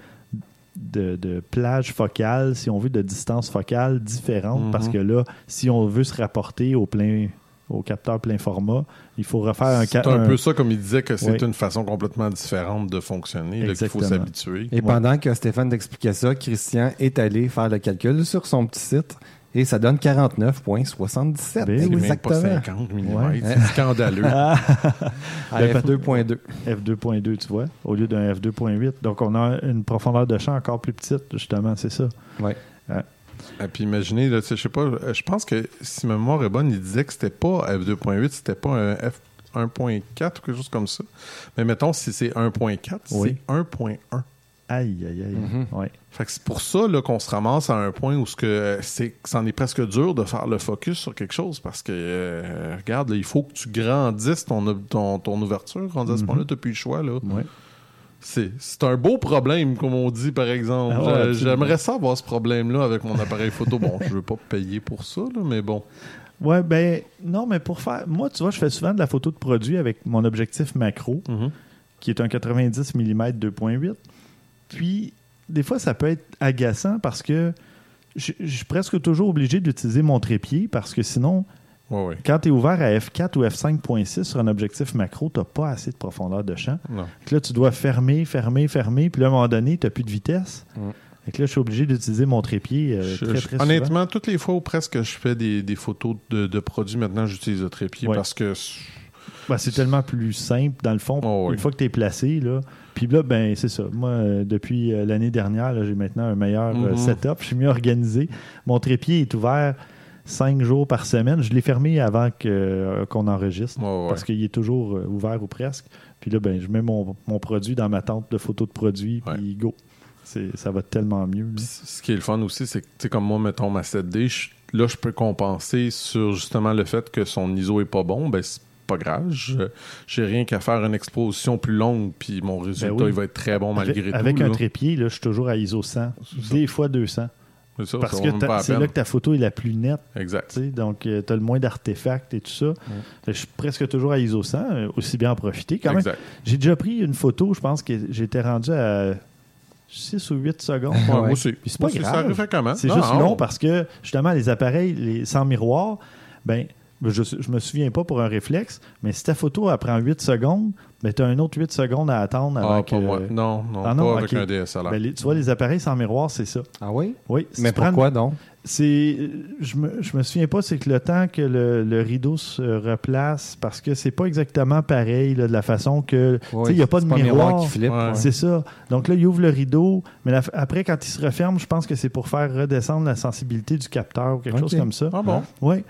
de, de plage focale, si on veut, de distance focale différente. Mhm. Parce que là, si on veut se rapporter au plein au capteur plein format, il faut refaire un... C'est un peu ça, comme il disait, que c'est Oui. une façon complètement différente de fonctionner, qu'il faut s'habituer. Et pendant que Stéphane t'expliquait ça, Christian est allé faire le calcul sur son petit site et ça donne 49,77. Ben C'est oui. pas Exactement. 50 mm. Ouais. C'est scandaleux. Ah, À Ben, F2.2. F2.2, tu vois, au lieu d'un F2.8. Donc, on a une profondeur de champ encore plus petite, justement, c'est ça. Ouais. Et puis imaginez, là, tu sais, je sais pas, euh, je pense que si ma mémoire est bonne, il disait que c'était pas F2.8, c'était pas un F 1.4 ou quelque chose comme ça. Mais mettons, si c'est 1.4, Oui. c'est 1.1. Aïe, aïe, aïe. Mhm. Ouais. Fait que c'est pour ça là, qu'on se ramasse à un point où ce que euh, c'en est presque dur de faire le focus sur quelque chose parce que euh, regarde, là, il faut que tu grandisses ton, ton, ton ouverture. Rendu à ce Mhm. point-là, tu n'as plus le choix. Là. Ouais. C'est c'est un beau problème, comme on dit, par exemple. Ah ouais. J'aimerais ça avoir ce problème-là avec mon appareil photo. Bon, je veux pas payer pour ça, là, mais bon. Ouais, ben non, mais pour faire. Moi, tu vois, je fais souvent de la photo de produit avec mon objectif macro, Mhm. qui est un 90 mm 2.8. Puis, des fois, ça peut être agaçant parce que je je suis presque toujours obligé d'utiliser mon trépied parce que sinon, Ouais, ouais. quand tu es ouvert à F4 ou F5.6 sur un objectif macro, tu pas assez de profondeur de champ. Non. Là, tu dois fermer, fermer, fermer. Puis là, à un moment donné, tu n'as plus de vitesse. Mm. Que là, je suis obligé d'utiliser mon trépied euh, Je- très, je- très souvent. honnêtement, toutes les fois où presque je fais des, des photos de, de produits, maintenant, j'utilise le trépied Ouais. parce que. Ben, c'est tellement plus simple, dans le fond, Oh, oui. une fois que tu es placé. Là. Puis là, ben, c'est ça. Moi, euh, depuis euh, l'année dernière, j'ai maintenant un meilleur euh, Mhm. setup. Je suis mieux organisé. Mon trépied est ouvert cinq jours par semaine. Je l'ai fermé avant que, qu'on enregistre ouais. parce qu'il est toujours ouvert ou presque. Puis là, ben, je mets mon, mon produit dans ma tente de photos de produits, puis go. Ça va tellement mieux. ce qui est le fun aussi, c'est que, tu sais, comme moi, mettons ma 7D, je- là, je peux compenser sur justement le fait que son ISO est pas bon. Ben, pas grave. J'ai rien qu'à faire une exposition plus longue, puis mon résultat, Ben oui. il va être très bon malgré avec, tout. avec un trépied, là, je suis toujours à ISO 100, ça. des fois 200. C'est ça, Parce ça que c'est là que ta photo est la plus nette. Exact. Donc, tu as le moins d'artefacts et tout ça. Que Je suis presque toujours à ISO 100, euh, aussi bien en profiter. Quand même, Exact. j'ai déjà pris une photo, je pense que j'étais rendu à 6 ou 8 secondes. Ouais, moi aussi. C'est pas grave. C'est juste non. long parce que, justement, les appareils les, sans miroir, ben, je, je me souviens pas pour un réflexe, mais si ta photo elle prend 8 secondes, ben, tu as un autre 8 secondes à attendre avant Ah, que... pas moi. Non, non, Ah pas avec un DSLR. Ben, les- tu vois, les appareils sans miroir, c'est ça. Ah oui? Oui. si Mais prends- pourquoi donc? C'est, je me, je me souviens pas, c'est que le temps que le, le rideau se replace, parce que c'est pas exactement pareil là, de la façon que, tu sais, il n'y a pas de c'est le miroir. qui flippe. Ouais. C'est ça. Donc là, il ouvre le rideau, mais la- après, quand il se referme, je pense que c'est pour faire redescendre la sensibilité du capteur ou quelque chose comme ça. Ah bon? Oui.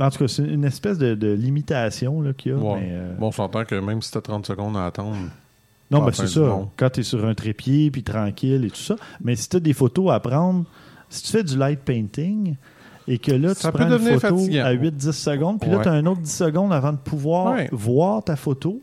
En tout cas, c'est une espèce de, de limitation qu'il y a. Ouais. mais, euh, Bon, on s'entend que même si t'as 30 secondes à attendre, non, mais la c'est ça. monde. Quand tu es sur un trépied, puis tranquille et tout ça. Mais si tu as des photos à prendre, si tu fais du light painting et que là, Ça tu prends une photo fatigant. à 8-10 secondes, puis là, tu as un autre 10 secondes avant de pouvoir Ouais. voir ta photo,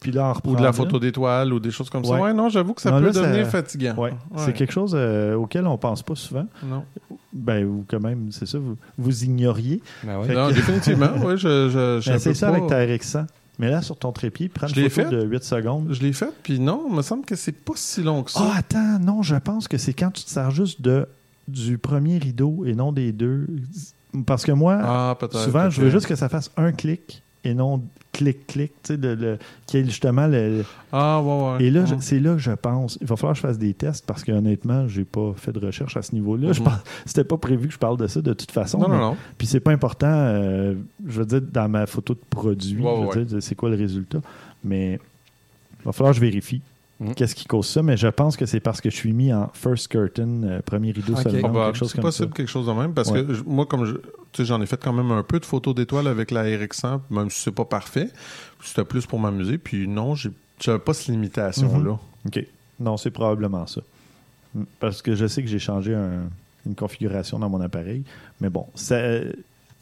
puis là, ou de la photo d'étoile ou des choses comme ça. Ouais. Non, j'avoue que ça Non, peut là, ça- devenir fatigant. Ouais. C'est quelque chose euh, auquel on pense pas souvent. Non, Ben, ou quand même, c'est ça, vous, vous ignoriez. Ben Non, que- définitivement. Oui, je, je, je Ben, c'est ça pas- avec ta RX100. Mais là, sur ton trépied, prends Je une photo fait. de 8 secondes. Je l'ai fait, puis non, il me semble que c'est pas si long que ça. Ah, attends, non, je pense que c'est quand tu te sers juste de, du premier rideau et non des deux. Parce que moi, Ah, souvent, je veux juste que ça fasse un clic et non clic-clic, tu sais, le, le- qui est justement le. Ah, ouais, ouais. Et là, Ouais. c'est là que je pense. Il va falloir que je fasse des tests parce que honnêtement, j'ai pas fait de recherche à ce niveau-là. Je pense- C'était pas prévu que je parle de ça de toute façon. Non, non, non. Puis c'est pas important, euh, je veux dire, dans ma photo de produit, Ouais, je veux ouais. dire, c'est quoi le résultat. Mais il va falloir que je vérifie. Mhm. Qu'est-ce qui cause ça? Mais je pense que c'est parce que je suis mis en first curtain, euh, premier rideau Ok. seulement, Ah, bah, quelque chose comme possible ça. quelque chose de même parce Ouais. que je- moi comme je tu sais j'en ai fait quand même un peu de photos d'étoiles avec la RX100 même si c'est pas parfait c'était plus pour m'amuser puis non j'ai j'avais pas cette limitation Mhm. là OK. Non, c'est probablement ça. Mm. Parce que je sais que j'ai changé un- une configuration dans mon appareil. Mais bon, ça, c'est-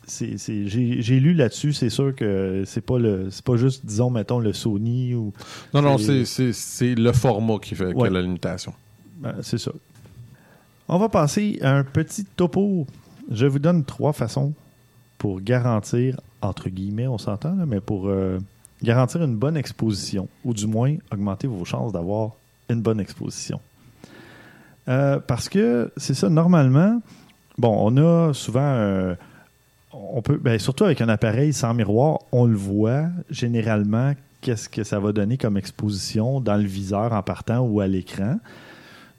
j'ai, lu là-dessus, c'est sûr que c'est pas le c'est pas juste, disons, mettons, le Sony ou. non non C'est- le format qui fait Ouais. la limitation Ben, c'est ça. On va passer à un petit topo. Je vous donne trois façons pour garantir, entre guillemets, on s'entend, mais pour euh, garantir une bonne exposition, ou du moins augmenter vos chances d'avoir une bonne exposition. Euh, parce que c'est ça, normalement, bon, on a souvent, euh, on peut, ben, surtout avec un appareil sans miroir, on le voit généralement qu'est-ce que ça va donner comme exposition dans le viseur en partant ou à l'écran.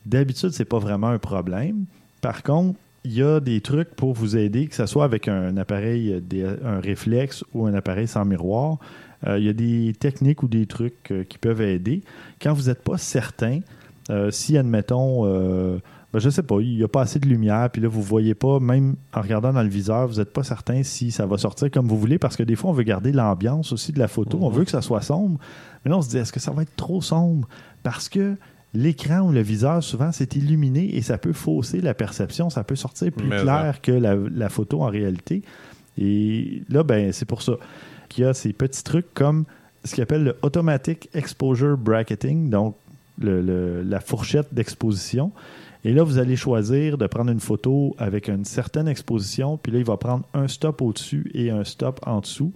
D'habitude, c'est pas vraiment un problème. Par contre, il y a des trucs pour vous aider, que ce soit avec un appareil, euh, des- un réflexe ou un appareil sans miroir. Euh, il y a des techniques ou des trucs euh, qui peuvent aider. Quand vous n'êtes pas certain, euh, si, admettons, euh, ben, je sais pas, il n'y a pas assez de lumière, puis là, vous ne voyez pas, même en regardant dans le viseur, vous n'êtes pas certain si ça va sortir comme vous voulez, parce que des fois, on veut garder l'ambiance aussi de la photo. On veut que ça soit sombre. Mais là, on se dit, est-ce que ça va être trop sombre? Parce que l'écran ou le viseur, souvent, c'est illuminé et ça peut fausser la perception. Ça peut sortir plus Mais clair que la, la photo en réalité. Et là, ben, c'est pour ça qu'il y a ces petits trucs comme ce qu'ils appelle le Automatic Exposure Bracketing. Donc, le- le- la fourchette d'exposition. Et là, vous allez choisir de prendre une photo avec une certaine exposition. Puis là, il va prendre un stop au-dessus et un stop en dessous.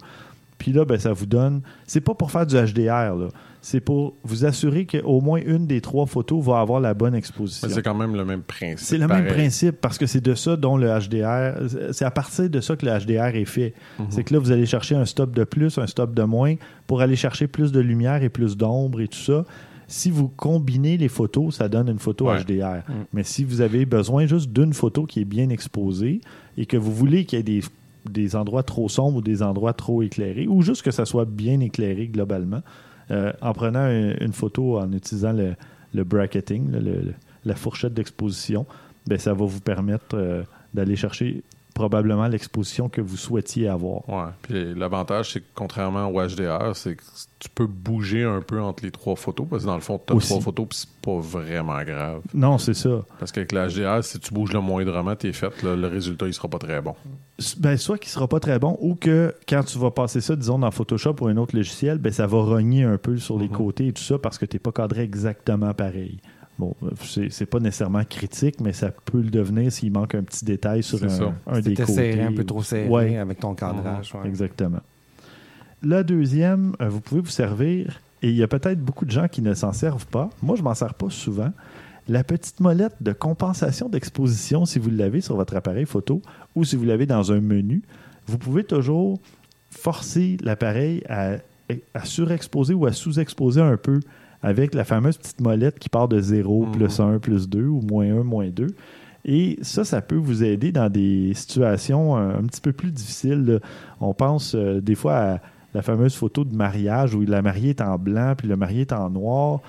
Puis là, ben, ça vous donne. C'est pas pour faire du HDR, là. C'est pour vous assurer qu'au moins une des trois photos va avoir la bonne exposition. C'est quand même le même principe. C'est le même principe parce que c'est de ça dont le HDR, c'est à partir de ça que le HDR est fait. Mhm. C'est que là, vous allez chercher un stop de plus, un stop de moins pour aller chercher plus de lumière et plus d'ombre et tout ça. Si vous combinez les photos, ça donne une photo Ouais. HDR. Mm. Mais si vous avez besoin juste d'une photo qui est bien exposée et que vous voulez qu'il y ait des, des endroits trop sombres ou des endroits trop éclairés, ou juste que ça soit bien éclairé globalement, euh, en prenant un- une photo en utilisant le, le bracketing, là, le- le- la fourchette d'exposition, ben, ça va vous permettre euh, d'aller chercher probablement l'exposition que vous souhaitiez avoir. Ouais. Puis l'avantage, c'est que contrairement au HDR, c'est que tu peux bouger un peu entre les trois photos parce que dans le fond, tu as Aussi. trois photos puis c'est pas vraiment grave. Non, c'est ça. Parce qu'avec le HDR, si tu bouges le moindrement, t'es fait, là, le résultat, il sera pas très bon. Ben, soit qu'il sera pas très bon ou que quand tu vas passer ça, disons, dans Photoshop ou un autre logiciel, ben, ça va rogner un peu sur les côtés et tout ça parce que tu n'es pas cadré exactement pareil. Bon, euh, c'est pas nécessairement critique, mais ça peut le devenir s'il manque un petit détail sur un, un des côtés. serré, un peu trop serré Ouais. avec ton cadrage. ouais. Exactement. La deuxième, euh, vous pouvez vous servir, et il y a peut-être beaucoup de gens qui ne s'en servent pas. Moi, je m'en sers pas souvent. La petite molette de compensation d'exposition, si vous l'avez sur votre appareil photo ou si vous l'avez dans un menu, vous pouvez toujours forcer l'appareil à, à surexposer ou à sous-exposer un peu avec la fameuse petite molette qui part de 0, plus 1, plus 2 ou moins 1, moins 2. Et ça, ça peut vous aider dans des situations euh, un petit peu plus difficiles. là. On pense euh, des fois à la fameuse photo de mariage où la mariée est en blanc puis le marié est en noir.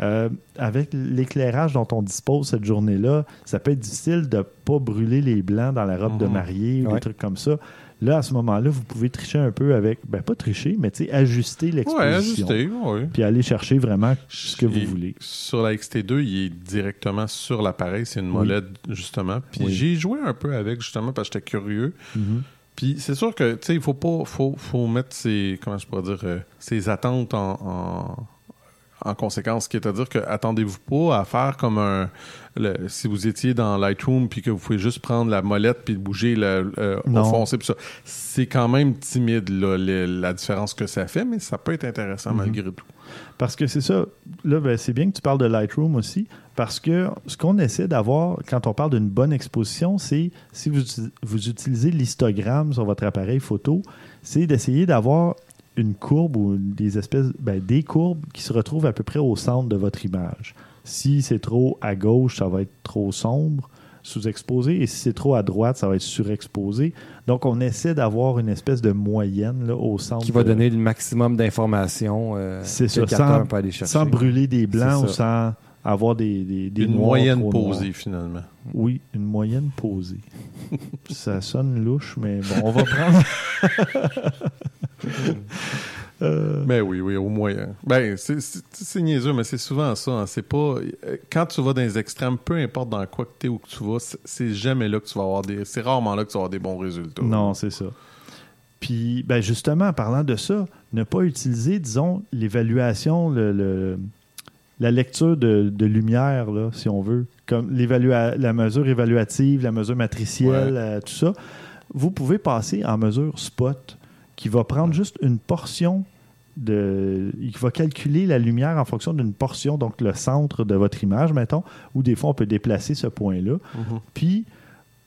Euh, avec l'éclairage dont on dispose cette journée-là, ça peut être difficile de ne pas brûler les blancs dans la robe de Mhm. mariée ou Ouais. des trucs comme ça. Là, à ce moment-là, vous pouvez tricher un peu avec, ben pas tricher, mais tu sais, ajuster l'exposition. Ouais, ajusté, ouais. Puis aller chercher vraiment ce que vous Et voulez. Sur la XT2, il est directement sur l'appareil. C'est une Oui. molette, justement. Puis Oui. j'ai joué un peu avec, justement, parce que j'étais curieux. Mhm. Puis c'est sûr que, tu sais, il faut pas, faut, faut mettre ses, comment je pourrais dire, euh, ses attentes en, en, en conséquence. qui est à dire que attendez-vous pas à faire comme un, le- si vous étiez dans Lightroom puis que vous pouvez juste prendre la molette puis bouger le, euh, au foncé puis ça. C'est quand même timide, là, la différence que ça fait, mais ça peut être intéressant Mhm. malgré tout. Parce que c'est ça, là, ben, c'est bien que tu parles de Lightroom aussi, parce que ce qu'on essaie d'avoir quand on parle d'une bonne exposition, c'est si vous, vous utilisez l'histogramme sur votre appareil photo, c'est d'essayer d'avoir une courbe ou des espèces, ben, des courbes qui se retrouvent à peu près au centre de votre image. Si c'est trop à gauche, ça va être trop sombre, sous-exposé, et si c'est trop à droite, ça va être surexposé. Donc, on essaie d'avoir une espèce de moyenne là, au centre. Qui va de- donner le maximum d'informations euh, c'est que ça, le capteur sans, peut aller chercher. sans brûler des blancs ou sans avoir des, des, des Une noirs moyenne trop posée, noirs. finalement. Oui, une moyenne posée. ça sonne louche, mais bon, on va prendre. Euh, Ben oui, oui, au moyen. Ben, c'est- niaiseux, mais c'est souvent ça. hein. C'est pas. Quand tu vas dans les extrêmes, peu importe dans quoi que tu es ou que tu vas, c'est- jamais là que tu vas avoir des. C'est rarement là que tu vas avoir des bons résultats. non, c'est ça. Puis, ben justement, en parlant de ça, ne pas utiliser, disons, l'évaluation, le, le- la lecture de, de lumière, là, si on veut, comme la mesure évaluative, la mesure matricielle, Ouais. euh, tout ça. Vous pouvez passer en mesure spot, qui va prendre juste une portion de. Il va calculer la lumière en fonction d'une portion, donc le centre de votre image, mettons, ou des fois on peut déplacer ce point-là. Mhm. Puis,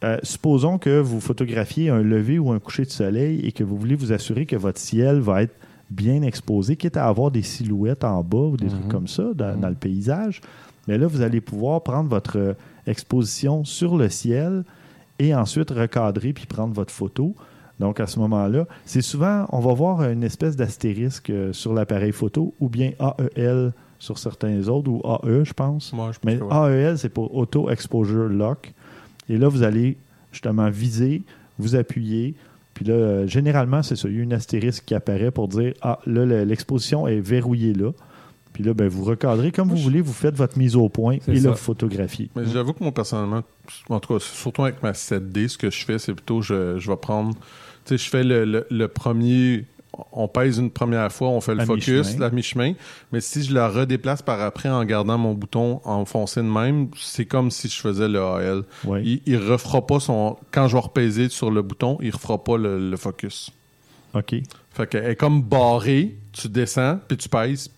euh, supposons que vous photographiez un lever ou un coucher de soleil et que vous voulez vous assurer que votre ciel va être bien exposé, quitte à avoir des silhouettes en bas ou des trucs comme ça dans, dans le paysage. Mais là, vous allez pouvoir prendre votre exposition sur le ciel et ensuite recadrer puis prendre votre photo. Donc, à ce moment-là, c'est souvent, on va voir une espèce d'astérisque euh, sur l'appareil photo ou bien AEL sur certains autres ou AE, je pense. Moi, je pense Mais que ouais. AEL, c'est pour Auto Exposure Lock. Et là, vous allez justement viser, vous appuyer. Puis là, euh, généralement, c'est ça. Il y a une astérisque qui apparaît pour dire Ah, là, le- l'exposition est verrouillée là. Puis là, ben, vous recadrez comme vous voulez, vous faites votre mise au point et ça. vous photographiez. Mais j'avoue que moi, personnellement, en tout cas, surtout avec ma 7D, ce que je fais, c'est plutôt je, je vais prendre. Tu sais, je fais le, le- le premier on pèse une première fois, on fait le À focus, mi-chemin. la mi-chemin. Mais si je la redéplace par après en gardant mon bouton enfoncé de même, c'est comme si je faisais le AL. Il, il refera pas son. Quand je vais repaiser sur le bouton, il refera pas le, le focus. OK. Fait qu'elle est comme barrée, tu descends, puis tu pèses,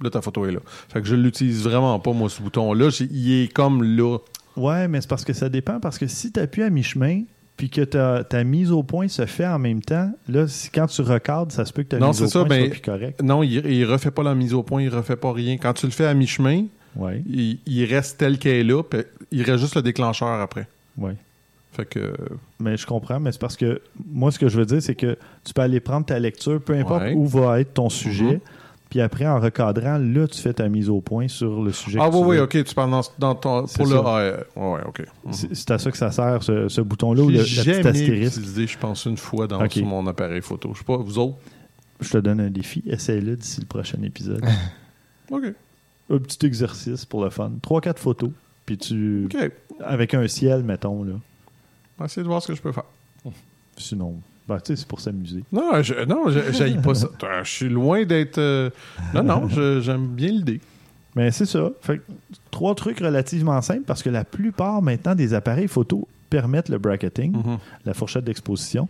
là ta photo est là. Fait que je l'utilise vraiment pas, moi, ce bouton-là. Il est comme là. Ouais, mais c'est parce que ça dépend. Parce que si tu appuies à mi-chemin, puis que ta, ta mise au point se fait en même temps, là, quand tu recadres, ça se peut que ta Non, mise au ça, point ben- soit plus correcte. Non, il, il refait pas la mise au point, il refait pas rien. Quand tu le fais à mi-chemin, Ouais, il, il reste tel qu'elle est là, puis il reste juste le déclencheur après. ouais. Fait que. Mais je comprends, mais c'est parce que moi, ce que je veux dire, c'est que tu peux aller prendre ta lecture, peu importe Ouais. où va être ton sujet, Mhm. Puis après, en recadrant, là, tu fais ta mise au point sur le sujet. Ah que tu oui, oui, veux. ok, tu parles dans, dans ton. Pour le. Ah, ouais, ok. C'est c'est à ça que ça sert, ce, ce bouton-là, ou le, J'ai la petite utilisé, je pense, une fois dans, mon appareil photo. Je sais pas, vous autres? Je te donne un défi. Essaye-le d'ici le prochain épisode. OK. un petit exercice pour le fun. 3-4 photos, puis tu. OK. Avec un ciel, mettons, là. Essayer de voir ce que je peux faire. Sinon, ben, tu sais, c'est pour s'amuser. Non, je, non, je- pas ça. Je suis loin d'être. euh, Non, non, j'aime bien l'idée. Mais c'est ça. Fait que trois trucs relativement simples parce que la plupart maintenant des appareils photo permettent le bracketing, Mhm. la fourchette d'exposition.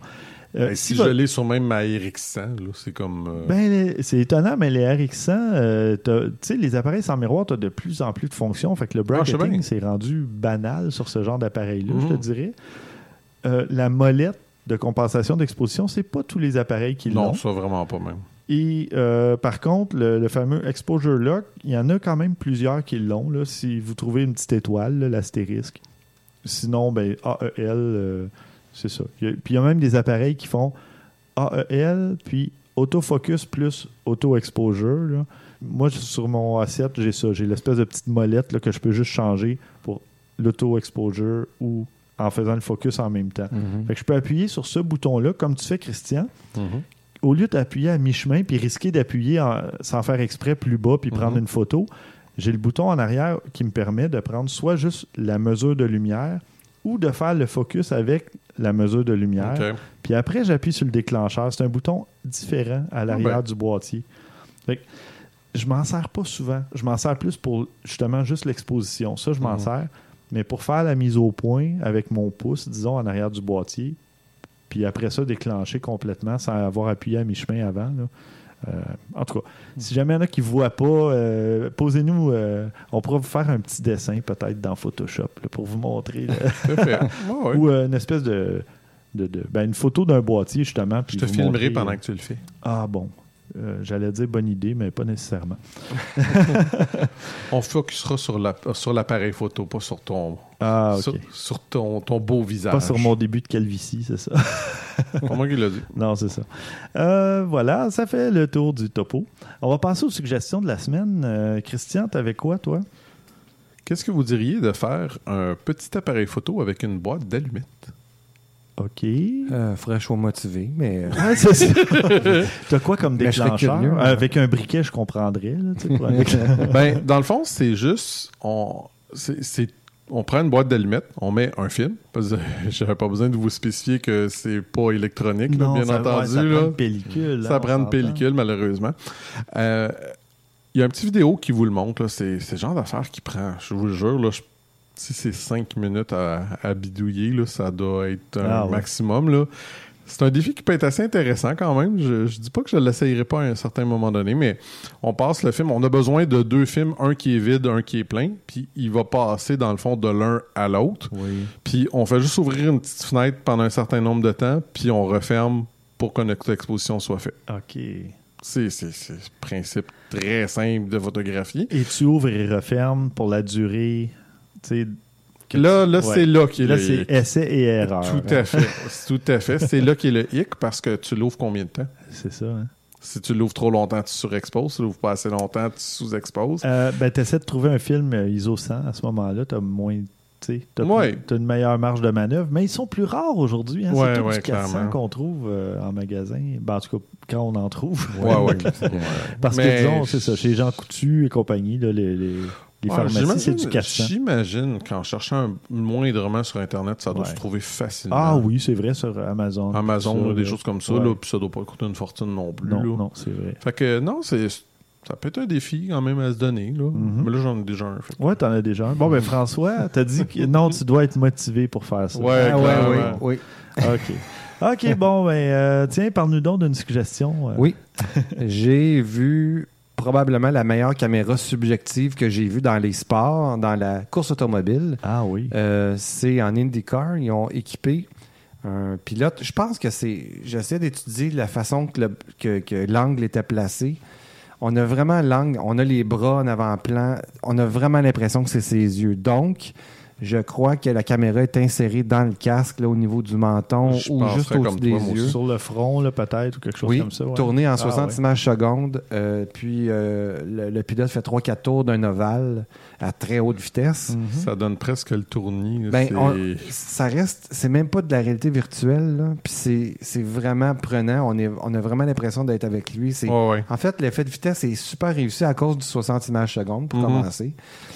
Euh, Ben, si je l'ai sur même ma RX100, là, c'est comme. euh, Ben, c'est étonnant, mais les RX100, euh, t'as- tu sais, les appareils sans miroir, tu as de plus en plus de fonctions. Fait que le Ah, bracketing, c'est rendu banal sur ce genre d'appareil-là, je te Mhm. dirais. La molette de compensation d'exposition, c'est pas tous les appareils qui l'ont. non, ça vraiment pas même. Et euh, par contre, le, le fameux Exposure Lock, il y en a quand même plusieurs qui l'ont. là, Si vous trouvez une petite étoile, l'astérisque. Sinon, ben, AEL, euh, c'est ça. A- puis il y a même des appareils qui font AEL, puis autofocus plus auto-exposure. là. Moi, sur mon A7, j'ai ça. J'ai l'espèce de petite molette là, que je peux juste changer pour l'auto-exposure ou en faisant le focus en même temps. Fait que je peux appuyer sur ce bouton-là, comme tu fais, Christian au lieu d'appuyer à mi-chemin puis risquer d'appuyer en- sans faire exprès plus bas puis prendre Mhm. une photo, j'ai le bouton en arrière qui me permet de prendre soit juste la mesure de lumière ou de faire le focus avec la mesure de lumière. Puis après, j'appuie sur le déclencheur. C'est un bouton différent à l'arrière ben. du boîtier. Fait que je m'en sers pas souvent. Je m'en sers plus pour justement juste l'exposition. Ça, je m'en Mhm. sers. Mais pour faire la mise au point avec mon pouce, disons, en arrière du boîtier, puis après ça, déclencher complètement sans avoir appuyé à mi-chemin avant. là. Euh, en tout cas, si jamais il y en a qui ne voient pas, euh, posez-nous. euh, on pourra vous faire un petit dessin peut-être dans Photoshop là, pour vous montrer. Ou une espèce de. de, de- ben, une photo d'un boîtier, justement. Je te filmerai montrer, pendant que tu le fais. Ah bon. Euh, J'allais dire bonne idée, mais pas nécessairement. On focusera sur la- sur l'appareil photo, pas sur ton, Ah, ok. sur, sur ton, ton beau visage. Pas sur mon début de calvitie, c'est ça. Moi qui l'a dit? non, c'est ça. Euh, voilà, ça fait le tour du topo. On va passer aux suggestions de la semaine. Euh, Christian, t'avais quoi, toi? Qu'est-ce que vous diriez de faire un petit appareil photo avec une boîte d'allumettes? OK. Euh, faudrait sois motivé, mais. Ouais, c'est ça. T'as quoi comme déclencheur? curieux, avec un briquet, je comprendrais. là, tu sais, pour un- ben, dans le fond, c'est juste. On, c'est, c'est- on prend une boîte d'allumettes, on met un film. J'avais pas besoin de vous spécifier que c'est pas électronique, là, Non, bien ça- ouais, entendu. ça là. prend une pellicule. Ça prend une pellicule, malheureusement. Euh, Il y a un petit vidéo qui vous le montre. là. C'est, c'est le genre d'affaire qui prend, je vous le jure, là, je- si c'est 5 minutes à, à bidouiller, là, ça doit être un Ah ouais. maximum. Là. C'est un défi qui peut être assez intéressant quand même. Je, je dis pas que je ne l'essayerai pas à un certain moment donné, mais on passe le film. On a besoin de deux films, un qui est vide, un qui est plein, puis il va passer dans le fond de l'un à l'autre. Oui. Puis on fait juste ouvrir une petite fenêtre pendant un certain nombre de temps, puis on referme pour que notre exposition soit faite. OK. C'est c'est- c'est un principe très simple de photographie. Et tu ouvres et refermes pour la durée. Là, là ouais. c'est là qu'il est Là, c'est essai et erreur. Tout à fait. Tout à fait. C'est là qu'il est le hic parce que tu l'ouvres combien de temps? C'est ça. hein. Si tu l'ouvres trop longtemps, tu surexposes. Si tu l'ouvres pas assez longtemps, tu sous-exposes. Euh, ben, tu essaies de trouver un film euh, ISO 100 à ce moment-là. Tu as moins. T'as Ouais. une meilleure marge de manœuvre, mais ils sont plus rares aujourd'hui. Hein? Ouais, c'est tout du 400 clairement. qu'on trouve euh, en magasin. Ben, en tout cas, quand on en trouve. Parce Mais que, disons, c'est ça, chez Jean Coutu et compagnie, là, les, les, Les Ouais, pharmacies, c'est j'imagine- du 400. J'imagine qu'en cherchant un moindrement sur Internet, ça doit Ouais. se trouver facilement. Ah oui, c'est vrai sur Amazon. Amazon, ça, des choses comme ça, Ouais. là, puis ça doit pas coûter une fortune non plus. Non, là. non, c'est vrai. Fait que non, c'est ça peut être un défi quand même à se donner. Là. Mhm. Mais là, j'en ai déjà un. fait Ouais, t'en as déjà un. Bon, ben François, t'as dit que non, tu dois être motivé pour faire ça. Ouais, Ah, ouais, oui, oui. OK. OK, bon, ben, euh, tiens, parle-nous donc d'une suggestion. euh. Oui. j'ai vu probablement la meilleure caméra subjective que j'ai vue dans les sports, dans la course automobile. Ah oui. Euh, c'est en IndyCar. Ils ont équipé un pilote. Je pense que c'est. J'essaie d'étudier la façon que, le- que- que l'angle était placé. On a vraiment l'angle, on a les bras en avant-plan. On a vraiment l'impression que c'est ses yeux. Donc, je crois que la caméra est insérée dans le casque, là, au niveau du menton Je ou juste au-dessus des yeux. Sur le front, là, peut-être, ou quelque chose Oui, comme ça. ouais. tourné en Ah, 60 ouais. images secondes. euh, puis euh, le, le pilote fait 3-4 tours d'un ovale à très haute vitesse. Mhm. Ça donne presque le tournis. Ben, on- ça reste, c'est même pas de la réalité virtuelle, là. Puis c'est, c'est vraiment prenant. On, est, on a vraiment l'impression d'être avec lui. C'est, Ouais, ouais. En fait, l'effet de vitesse est super réussi à cause du 60 images secondes, pour Mhm. commencer.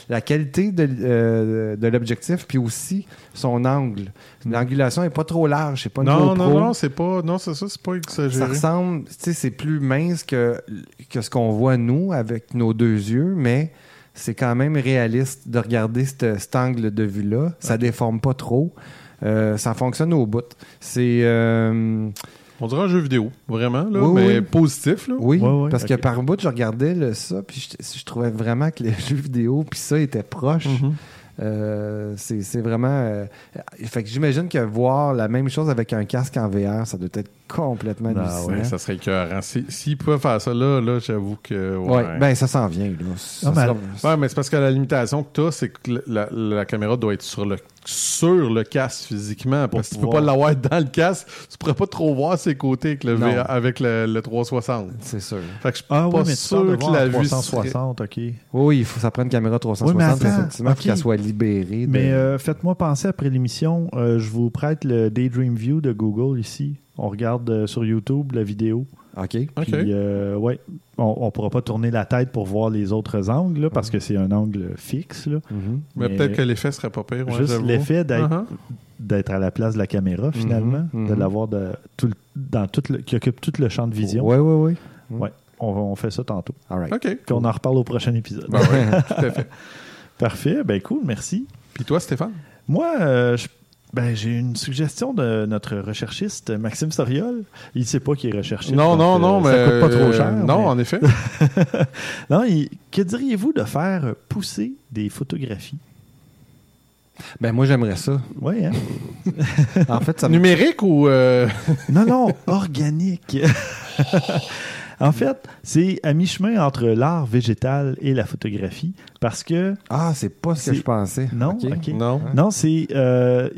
La qualité de, euh, de l'objectif, puis aussi son angle. L'angulation est pas trop large, c'est pas une Non, GoPro. non, non, c'est pas. Non, c'est ça, c'est pas Ça exagéré. ressemble, tu sais, c'est plus mince que, que ce qu'on voit nous avec nos deux yeux, mais c'est quand même réaliste de regarder cet, cet angle de vue-là. Ça déforme pas trop. Euh, ça fonctionne au bout. C'est. euh, On dirait un jeu vidéo, vraiment, là, Oui, mais oui. positif. Là. oui, Ouais, ouais, parce que par bout, je regardais le- ça, puis je, je trouvais vraiment que les jeux vidéo, puis ça était proche. Mhm. Euh, c'est vraiment. euh, fait que j'imagine que voir la même chose avec un casque en VR, ça doit être complètement Ah, hallucinant. Ouais, ça serait écœurant. Si- S'ils pouvaient faire ça là, là j'avoue que. Ouais. Ouais, ben ça s'en vient. Là. Ça mais- sera- Ouais, mais c'est parce que la limitation que tu as, c'est que la, la caméra doit être sur le, sur le casque physiquement. Parce que tu peux pas l'avoir dans le casque. Tu pourrais pas trop voir ses côtés avec le, Non. Avec le, le 360. C'est sûr. Fait que je suis Ah oui, pas mais sûr que la en vue. serait- 360, OK. Oui, oui, il faut ça prend une caméra 360 Oui, mais attends, effectivement, pour ok. qu'elle soit libérée. de- Mais euh, faites-moi penser après l'émission, euh, je vous prête le Daydream View de Google ici. On regarde euh, sur YouTube la vidéo. OK. Ok. Puis, euh, ouais, on ne pourra pas tourner la tête pour voir les autres angles, là, parce que c'est un angle fixe. Là. Mhm. Mais, Mais peut-être que l'effet serait pas pire. ouais, Juste l'effet d'être Uh-huh. d'être à la place de la caméra, finalement, Mhm, de mhm. l'avoir de, tout le- dans tout le, qui occupe tout le champ de vision. Oui, oui, oui. Ouais, on, on fait ça tantôt. All right. OK. Puis on en reparle au prochain épisode. Ben ouais, tout à fait. Parfait, ben cool, merci. Puis toi, Stéphane? Moi, euh, je- ben, j'ai une suggestion de notre recherchiste, Maxime Soriol. Il ne sait pas qu'il est recherchiste. Non, non, euh, non, mais. Ça coûte pas trop cher. euh, Non, mais- en effet. non, il- que diriez-vous de faire pousser des photographies? Ben, moi, j'aimerais ça. Oui, hein? En fait, ça me... Numérique ou. euh, Non, non, organique. en fait, c'est à mi-chemin entre l'art végétal et la photographie parce que Ah, c'est pas ce que je pensais. Non. Non. Non, c'est euh,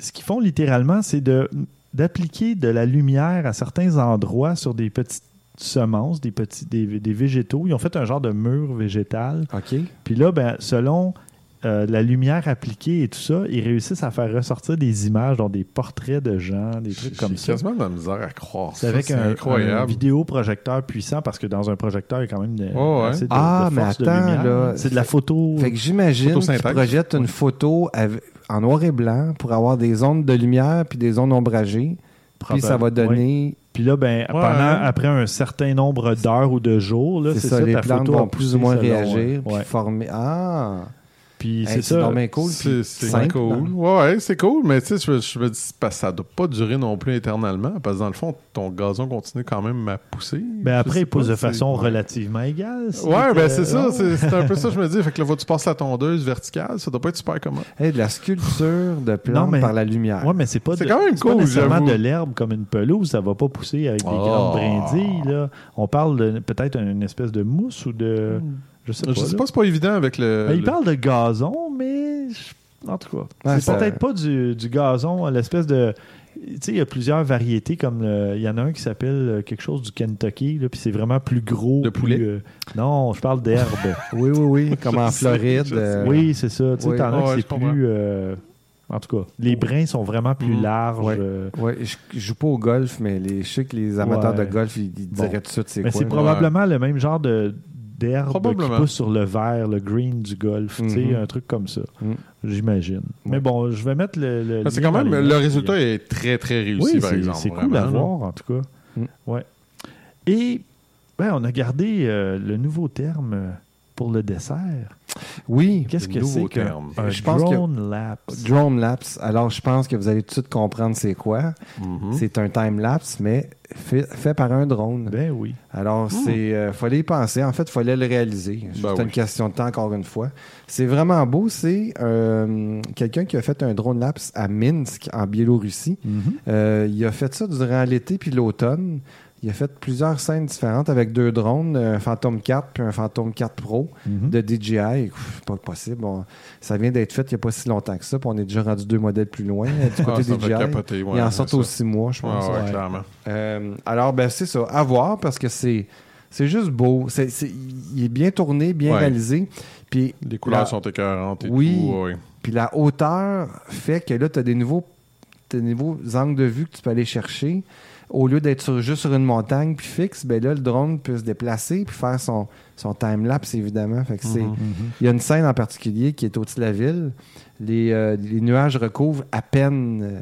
ce qu'ils font littéralement, c'est de d'appliquer de la lumière à certains endroits sur des petites semences, des petits des, des végétaux. Ils ont fait un genre de mur végétal. OK. Puis là, ben, selon euh, la lumière appliquée et tout ça, ils réussissent à faire ressortir des images, dans des portraits de gens, des trucs comme J'ai ça. quasiment de la misère à croire. C'est avec C'est un, un incroyable. vidéoprojecteur puissant parce que dans un projecteur, il y a quand même de, Oh, ouais. assez de, Ah, de mais force de attends, lumière. là, C'est de la photo. Fait que j'imagine qu'ils projettent une photo avec- en noir et blanc pour avoir des ondes de lumière puis des ondes ombragées. Puis ça va oui. donner... Puis là, ben, pendant, après un certain nombre d'heures ou de jours, là, C'est c'est ça, ça, les ta plantes photo vont plus ou moins réagir puis ouais. former... Ah! Puis Hey, c'est ça. cool. C'est puis c'est simple, cool. Ouais, c'est cool, mais tu sais, je, je me dis, ça doit pas durer non plus éternellement, parce que dans le fond, ton gazon continue quand même à pousser. Ben Je après, il pousse pas, de façon ouais. relativement égale. Ouais, ben c'est ça, c'est c'est un peu ça, je me dis. Fait que là, faut que tu passes la tondeuse verticale, ça doit pas être super commun. Hey, de la sculpture de plantes mais- par la lumière. Ouais, mais c'est pas, C'est de- quand même c'est pas cool, nécessairement j'avoue. de l'herbe comme une pelouse, ça va pas pousser avec des Oh. grandes brindilles. Là. On parle de peut-être une espèce de mousse ou de. Je sais pas. Je sais pas, c'est pas évident avec le. Ben, il le- parle de gazon, mais je- en tout cas, Ouais, c'est ça- peut-être pas du, du gazon, l'espèce de. Tu sais, il y a plusieurs variétés, comme le- il y en a un qui s'appelle euh, quelque chose du Kentucky, puis c'est vraiment plus gros. De plus, poulet? euh, non, je parle d'herbe. Oui, oui, oui. Comme en Floride. euh, oui, c'est ça. Tu sais, oui. t'en as Ouais, c'est plus. euh, en tout cas, les brins sont vraiment plus Mhm. larges. Ouais. euh, Ouais, je, je joue pas au golf, mais les, je sais que les amateurs Ouais. de golf, ils, ils Bon. diraient tout de suite c'est mais quoi. c'est probablement le même genre de d'herbe qui pousse sur le vert, le green du golf. tu sais, Mhm. un truc comme ça. Mhm. J'imagine. Mais bon, je vais mettre le. le C'est quand même, le résultat puis- est très, très réussi, Oui, par exemple. c'est cool à voir, en tout cas. Mm. Ouais. Et ben, on a gardé euh, le nouveau terme euh, pour le dessert? Oui. Qu'est-ce que c'est un Je pense que- drone lapse? Drone lapse. Alors, je pense que vous allez tout de suite comprendre c'est quoi. Mhm. C'est un time lapse, mais fait, fait par un drone. Ben oui. Alors, c'est, euh, fallait y penser. En fait, il fallait le réaliser. C'est Ben une question de temps, encore une fois. C'est vraiment beau. C'est euh, quelqu'un qui a fait un drone lapse à Minsk, en Biélorussie. Euh, il a fait ça durant l'été puis l'automne. Il a fait plusieurs scènes différentes avec deux drones, un Phantom 4 puis un Phantom 4 Pro Mhm. de DJI. Ouf, pas possible. Bon, ça vient d'être fait il n'y a pas si longtemps que ça. Puis on est déjà rendu deux modèles plus loin euh, du Ah, côté ça DJI. capoter, ouais, il en sort ça. aux six mois, je pense. ouais, Ouais. clairement. Euh, alors, ben, c'est ça. À voir parce que c'est, c'est juste beau. Il est bien tourné, bien Ouais. réalisé. Puis Les couleurs la- sont écœurantes et Oui. tout. Puis la hauteur fait que là, tu as des nouveaux, t'as des nouveaux angles de vue que tu peux aller chercher. Au lieu d'être sur- juste sur une montagne puis fixe, ben là, le drone peut se déplacer puis faire son, son time-lapse, évidemment. Fait que c'est, Mhm. il y a une scène en particulier qui est au-dessus de la ville. Les, euh, les nuages recouvrent à peine euh,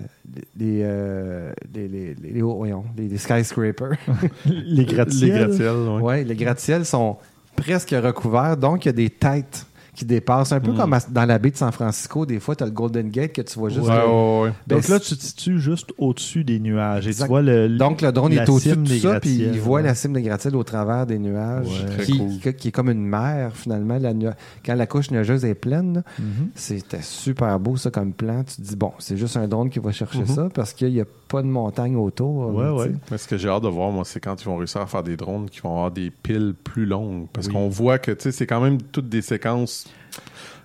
les, euh, les, les, les- les- voyons, les- les skyscrapers. Les gratte-ciels. Les gratte-ciels, ouais. Ouais, les gratte-ciels sont presque recouverts, donc il y a des têtes qui dépassent. Un peu Mm. comme à- dans la baie de San Francisco, des fois, tu as le Golden Gate que tu vois juste. Ouais, ouais, ouais. Donc là, tu te situes juste au-dessus des nuages et tu vois le. Donc, le drone est au-dessus de tout ça, puis il voit ouais. la cime des gratte-ciels au travers des nuages, qui, cool. qui- qui est comme une mer, finalement. La nua- Quand la couche nuageuse est pleine, là, Mhm. c'était super beau, ça, comme plan. Tu te dis, bon, c'est juste un drone qui va chercher Mhm. ça parce qu'il n'y a pas de montagne autour. Ouais, ouais. tu sais. Mais ce que j'ai hâte de voir, moi, c'est quand ils vont réussir à faire des drones qui vont avoir des piles plus longues. Parce Oui. qu'on voit que, tu sais, c'est quand même toutes des séquences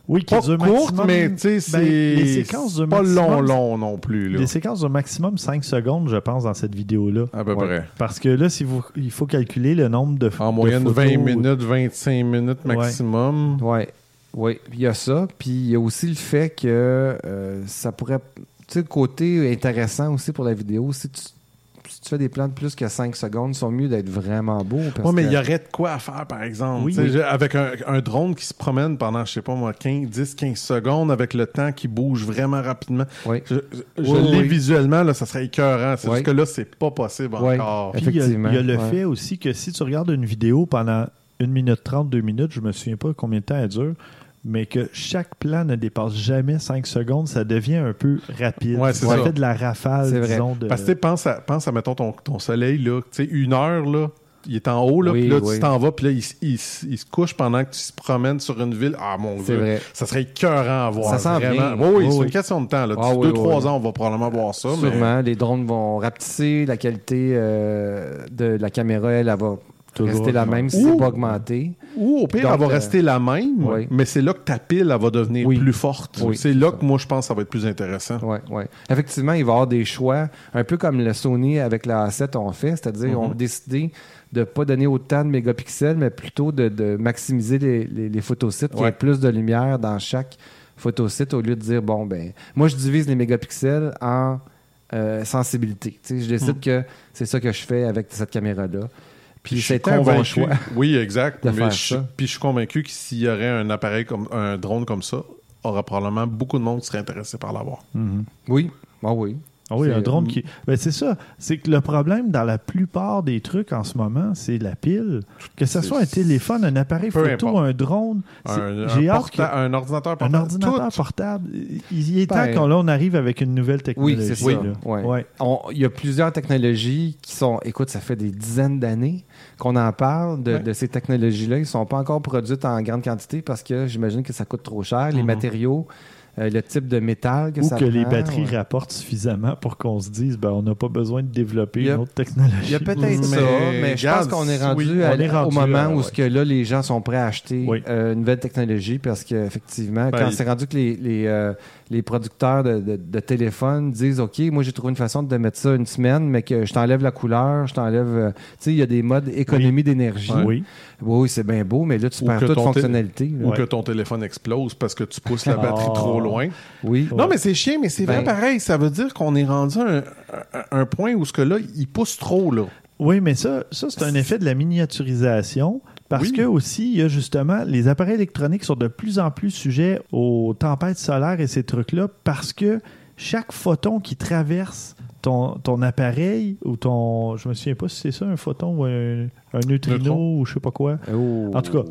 Oui, qui durent courtes, maximum- mais, tu sais, Ben, c'est les séquences de pas long, maximum- long non plus, là. Des séquences de maximum 5 secondes, je pense, dans cette vidéo-là. À peu Ouais. près. Parce que là, si vous, il faut calculer le nombre de En de moyenne, photos. 20 minutes, 25 minutes Ouais. maximum. Oui, oui. Il y a ça. Puis il y a aussi le fait que euh, ça pourrait. Tu sais, le côté intéressant aussi pour la vidéo, si tu, si tu fais des plans de plus que 5 secondes, ils sont mieux d'être vraiment beaux. Ouais, mais que- il y aurait de quoi à faire, par exemple. Oui, oui. Avec un, un drone qui se promène pendant, je sais pas moi, 15, 10, 15 secondes, avec le temps qui bouge vraiment rapidement. Oui. Je, je- je Oui, l'ai oui. visuellement, là, ça serait écœurant. C'est Oui. juste que là, c'est pas possible Oui. encore. Puis il y a- y le ouais. fait aussi que si tu regardes une vidéo pendant 1 minute 30, 2 minutes, je me souviens pas combien de temps elle dure, mais que chaque plan ne dépasse jamais 5 secondes, ça devient un peu rapide. Ouais, c'est ça ça. fait de la rafale, vrai. disons. De... Parce que tu sais, pense à, pense à, mettons, ton, ton soleil, là. Tu sais, une heure, là. Il est en haut, là, Oui, puis là, oui. tu t'en vas, puis là, il, il se couche pendant que tu te promènes sur une ville. Ah, mon Dieu. vrai. Ça serait écœurant à voir. Ça sent vraiment. bien. Oui, oui, Oui, c'est oui. une question de temps, là. Ah, deux, oui, trois oui. ans, on va probablement voir ça. mais- Sûrement, les drones vont rapetisser la qualité euh, de la caméra, elle, elle va Toujours rester la même si c'est pas augmenté. Ou au pire, Donc, elle va euh, rester la même, oui. mais c'est là que ta pile, elle va devenir Oui. plus forte. Oui, c'est là ça. que moi, je pense que ça va être plus intéressant. Ouais, ouais. Effectivement, il va y avoir des choix, un peu comme le Sony avec la A7 ont fait, c'est-à-dire Mhm. on a décidé de ne pas donner autant de mégapixels, mais plutôt de, de maximiser les, les, les photosites, qu'il y ait Ouais. plus de lumière dans chaque photosite au lieu de dire, bon, ben, moi, je divise les mégapixels en euh, sensibilité. Je décide Mhm. que c'est ça que je fais avec cette caméra-là. Puis bon convaincu- choix. Oui, exact. mais je, puis je suis convaincu que s'il y aurait un appareil comme un drone comme ça, aura probablement beaucoup de monde qui serait intéressé par l'avoir. Mhm. Oui, ah oui. Ah oui, un drone qui. Ben, c'est ça. C'est que le problème dans la plupart des trucs en ce moment, c'est la pile. Que ce soit un téléphone, un appareil Peu photo, importe. un drone. Un, J'ai un hâte porta- que- un ordinateur Un portable. ordinateur Tout. portable. Il est temps Ben, qu'on là, on arrive avec une nouvelle technologie. Oui, c'est ça. là. Ouais. Ouais. On- Il y a plusieurs technologies qui sont. Écoute, ça fait des dizaines d'années qu'on en parle de, Ouais. de ces technologies-là. Ils ne sont pas encore produites en grande quantité parce que j'imagine que ça coûte trop cher. Les Mhm. matériaux, euh, le type de métal que Ou ça que les batteries ouais. rapportent suffisamment pour qu'on se dise, ben, on n'a pas besoin de développer a- une autre technologie. Il y a peut-être Mais ça, mais je pense qu'on est rendu, on à- est rendu au moment où ouais. ce que là, les gens sont prêts à acheter Oui. euh, une nouvelle technologie parce qu'effectivement, Ben, quand il- c'est rendu que les, les, euh, les producteurs de, de- de téléphones disent OK, moi j'ai trouvé une façon de mettre ça une semaine, mais que je t'enlève la couleur, je t'enlève. euh, tu sais, il y a des modes économie d'énergie. Oui. Oui, c'est bien beau, mais là, tu Ou perds toute fonctionnalité. Ou Ouais. que ton téléphone explose parce que tu pousses la batterie Oh. trop loin. Oui. Non, mais c'est chiant, mais c'est vrai Ben- pareil. Ça veut dire qu'on est rendu à un, point où ce que là, il pousse trop, là. Oui, mais ça, ça c'est un effet de la miniaturisation. Parce Oui. que aussi, il y a justement, les appareils électroniques sont de plus en plus sujets aux tempêtes solaires et ces trucs-là parce que chaque photon qui traverse ton, ton appareil ou ton. Je me souviens pas si c'est ça, un photon ou un, un neutrino Neutron. ou je sais pas quoi. Oh, En tout cas,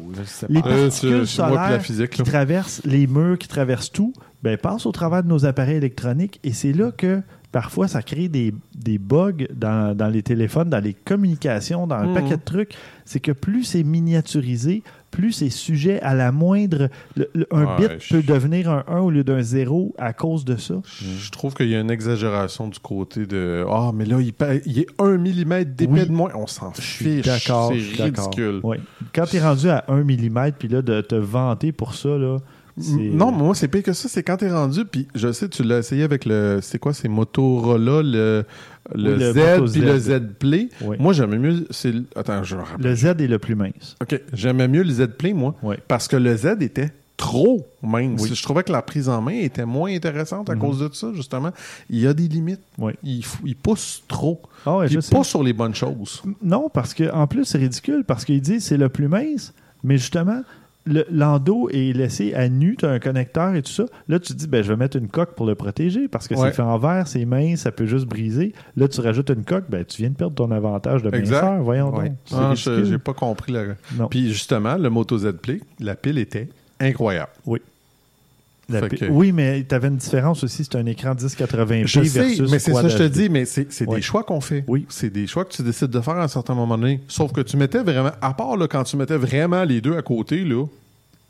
Les. Euh, particules la solaires physique, qui traversent les murs, qui traversent tout, ben, passent au travers de nos appareils électroniques et c'est là que parfois ça crée des, des bugs dans, dans les téléphones, dans les communications, dans un Mhm. paquet de trucs. C'est que plus c'est miniaturisé, plus c'est sujet à la moindre. le- le- un Ouais, bit peut devenir un 1 au lieu d'un 0 à cause de ça. Je trouve qu'il y a une exagération du côté de Ah, mais là, il, pa- il est un millimètre d'épais Oui. de moins. On s'en fiche. d'accord. C'est ridicule. Ouais. Quand tu es rendu à 1 mm, puis là, de te vanter pour ça, là. Non, mais moi, c'est pire que ça. C'est quand t'es rendu, puis je sais, tu l'as essayé avec le. C'est quoi, c'est Motorola, le, le, Oui, le Z, puis le Z Play. Oui. Moi, j'aimais mieux. Attends, je me rappelle. Le Z est le plus mince. OK, j'aimais mieux le Z Play, moi, Oui. parce que le Z était trop mince. Oui. Je trouvais que la prise en main était moins intéressante à Mhm. cause de ça, justement. Il y a des limites. Oui. Il, pousse trop. Ah ouais, il sais. pousse sur les bonnes choses. Non, parce que en plus, c'est ridicule, parce qu'ils disent c'est le plus mince, mais justement, le- l'endos est laissé à nu, tu as un connecteur et tout ça. Là, tu te dis, ben, je vais mettre une coque pour le protéger, parce que Ouais. c'est fait en verre, c'est mince, ça peut juste briser. Là, tu rajoutes une coque, ben, tu viens de perdre ton avantage de Exact. minceur, voyons Ouais. donc. C'est Ah, je-. J'ai pas compris la. Non. Puis justement, le Moto Z Play, la pile était incroyable. Pi- que- Oui, mais tu avais une différence aussi, c'est un écran 1080p Je sais, versus mais c'est ça que je te dis, mais c'est Ouais. des choix qu'on fait. Oui. C'est des choix que tu décides de faire à un certain moment donné. Sauf que tu mettais vraiment, à part là, quand tu mettais vraiment les deux à côté, là,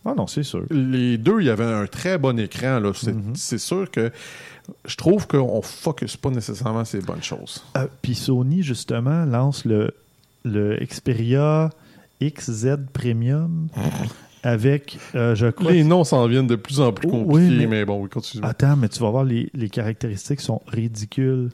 Ah non, c'est sûr. les deux, il y avait un très bon écran. là. C'est Mhm. c'est sûr que je trouve qu'on focus pas nécessairement ces bonnes choses. Euh, Puis Sony, justement, lance le, le Xperia XZ Premium avec, euh, je crois... Les noms s'en viennent de plus en plus Oh, oui, compliqués, mais- mais... bon, oui, continue. Attends, mais tu vas voir, les, les caractéristiques sont ridicules.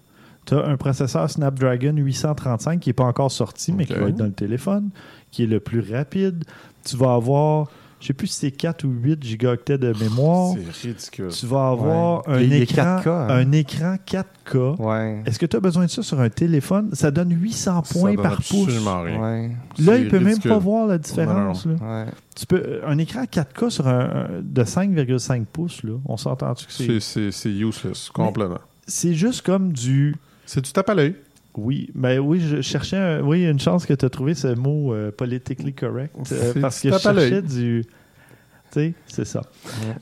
Tu as un processeur Snapdragon 835 qui n'est pas encore sorti, mais qui va être dans le téléphone, qui est le plus rapide. Tu vas avoir, je sais plus si c'est 4 ou 8 gigaoctets de mémoire. C'est ridicule. Tu vas avoir Ouais. un, écran, 4K, hein. un écran 4K. Ouais. Est-ce que tu as besoin de ça sur un téléphone? Ça donne 800 Ça points donne par pouce. absolument rien. Ouais. Là, il peut même pas voir la différence. là. Ouais. Tu peux, un écran 4K sur un, un- de 5,5 pouces, là, on s'entend-tu que c'est... C'est- C'est c'est useless, complètement. C'est juste comme du... C'est du tape à l'œil. Oui, ben oui, je cherchais... un- oui, une chance que tu as trouvé ce mot euh, politically correct, euh, parce que je cherchais du... Tu sais, c'est ça.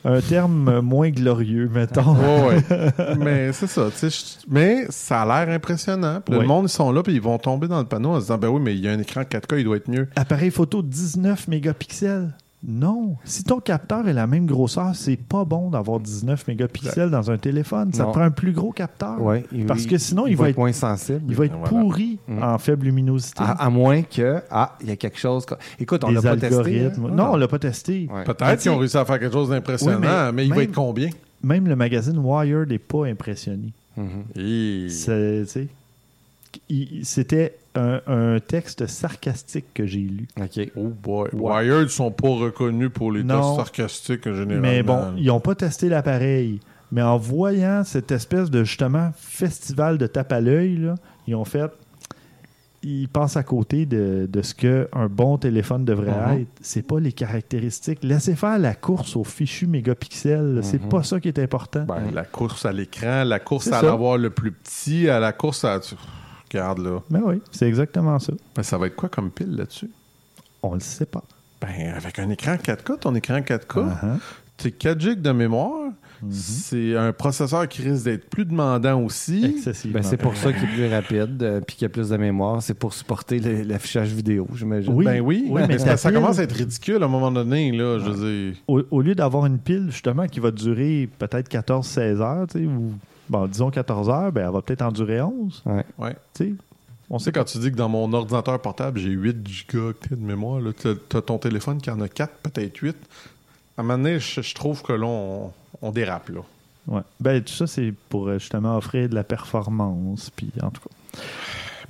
Un terme euh, moins glorieux, mettons. Ouais, ouais. mais c'est ça. tu sais, Mais ça a l'air impressionnant. Puis là, Ouais. Le monde, ils sont là, puis ils vont tomber dans le panneau en se disant Ben oui, mais il y a un écran 4K, il doit être mieux. Appareil photo 19 mégapixels. Non. Si ton capteur est la même grosseur, c'est pas bon d'avoir 19 mégapixels dans un téléphone. Ça Non. prend un plus gros capteur. Ouais, il- Parce que sinon, il, va être, moins sensible. il va être Voilà. pourri Mm. en faible luminosité. À, à moins que. Ah, il y a quelque chose. Écoute, on des l'a pas testé. hein? Non, on l'a pas testé. Ouais. Peut-être qu'ils ont réussi à faire quelque chose d'impressionnant, Oui, mais mais, il va être combien? Même le magazine Wired n'est pas impressionné. Mhm. Et- C'est- tu sais, il- C'était un, un texte sarcastique que j'ai lu. OK. Oh boy. Ouais. Wired sont pas reconnus pour les Non. tests sarcastiques généralement. Mais bon, ils n'ont pas testé l'appareil. Mais en voyant cette espèce de justement festival de tape à l'œil, là, ils ont fait. Ils passent à côté de, de ce qu'un bon téléphone devrait Mhm. être. C'est pas les caractéristiques. Laissez faire la course aux fichus mégapixels. là. C'est Mhm. pas ça qui est important. Ben, la course à l'écran, la course à l'avoir le plus petit, à la course à. Regarde là. Mais oui, c'est exactement ça. Ben, ça va être quoi comme pile là-dessus? On le sait pas. Ben, avec un écran 4K, ton écran 4K, Uh-huh. c'est 4 GB de mémoire. Mhm. C'est un processeur qui risque d'être plus demandant aussi. Ben, c'est pour ça qu'il est plus rapide euh, puis qu'il y a plus de mémoire. C'est pour supporter le- l'affichage vidéo, j'imagine. Oui. Ben oui, Oui, mais ça, ça pile- commence à être ridicule à un moment donné, là, je veux dire. au, au lieu d'avoir une pile justement qui va durer peut-être 14-16 heures, tu sais, ou bon, disons 14 heures, ben, elle va peut-être en durer 11. Ouais. Ouais. tu sais. On Tu sais, quand tu dis que dans mon ordinateur portable, j'ai 8 gigaoctets de mémoire, là, t'as, t'as ton téléphone qui en a 4, peut-être 8. À un moment donné, je, je trouve que là, on, on dérape, là. Ouais. Ben, tout ça, c'est pour euh, justement offrir de la performance. Puis, en tout cas.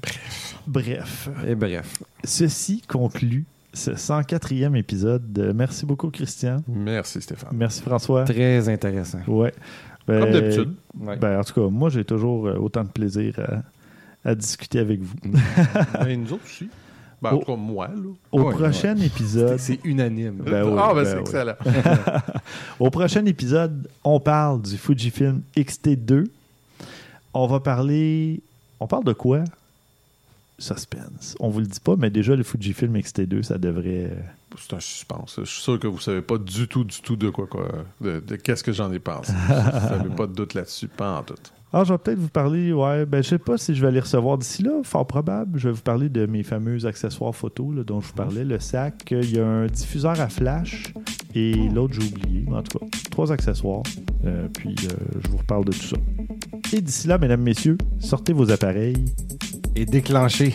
Bref. Bref. Et bref. Ceci conclut ce 104e épisode. de Merci beaucoup, Christian. Merci, Stéphane. Merci, François. Très intéressant. Ouais. Ben, Comme d'habitude. Ouais. Ben, en tout cas, moi, j'ai toujours euh, autant de plaisir à, à discuter avec vous. Ben, nous autres aussi. Ben, en tout cas, moi, là. Au Ouais, prochain épisode. C'est unanime. Ben oui, ah, ben, ben c'est oui. excellent. Au prochain épisode, on parle du Fujifilm X-T2. On va parler. On parle de quoi? Suspense. On vous le dit pas, mais déjà le Fujifilm X-T2, ça devrait. C'est un suspense. Je suis sûr que vous savez pas du tout, du tout de quoi, quoi de, de qu'est-ce que j'en ai pensé. vous n'avez pas de doute là-dessus, pas en tout. Ah, je vais peut-être vous parler. Ouais, ben je sais pas si je vais les recevoir d'ici là. Fort probable. Je vais vous parler de mes fameux accessoires photo là, dont je vous parlais. Le sac, il y a un diffuseur à flash et l'autre j'ai oublié. En tout cas, trois accessoires. Euh, puis euh, je vous reparle de tout ça. Et d'ici là, mesdames, messieurs, sortez vos appareils. Et déclenché.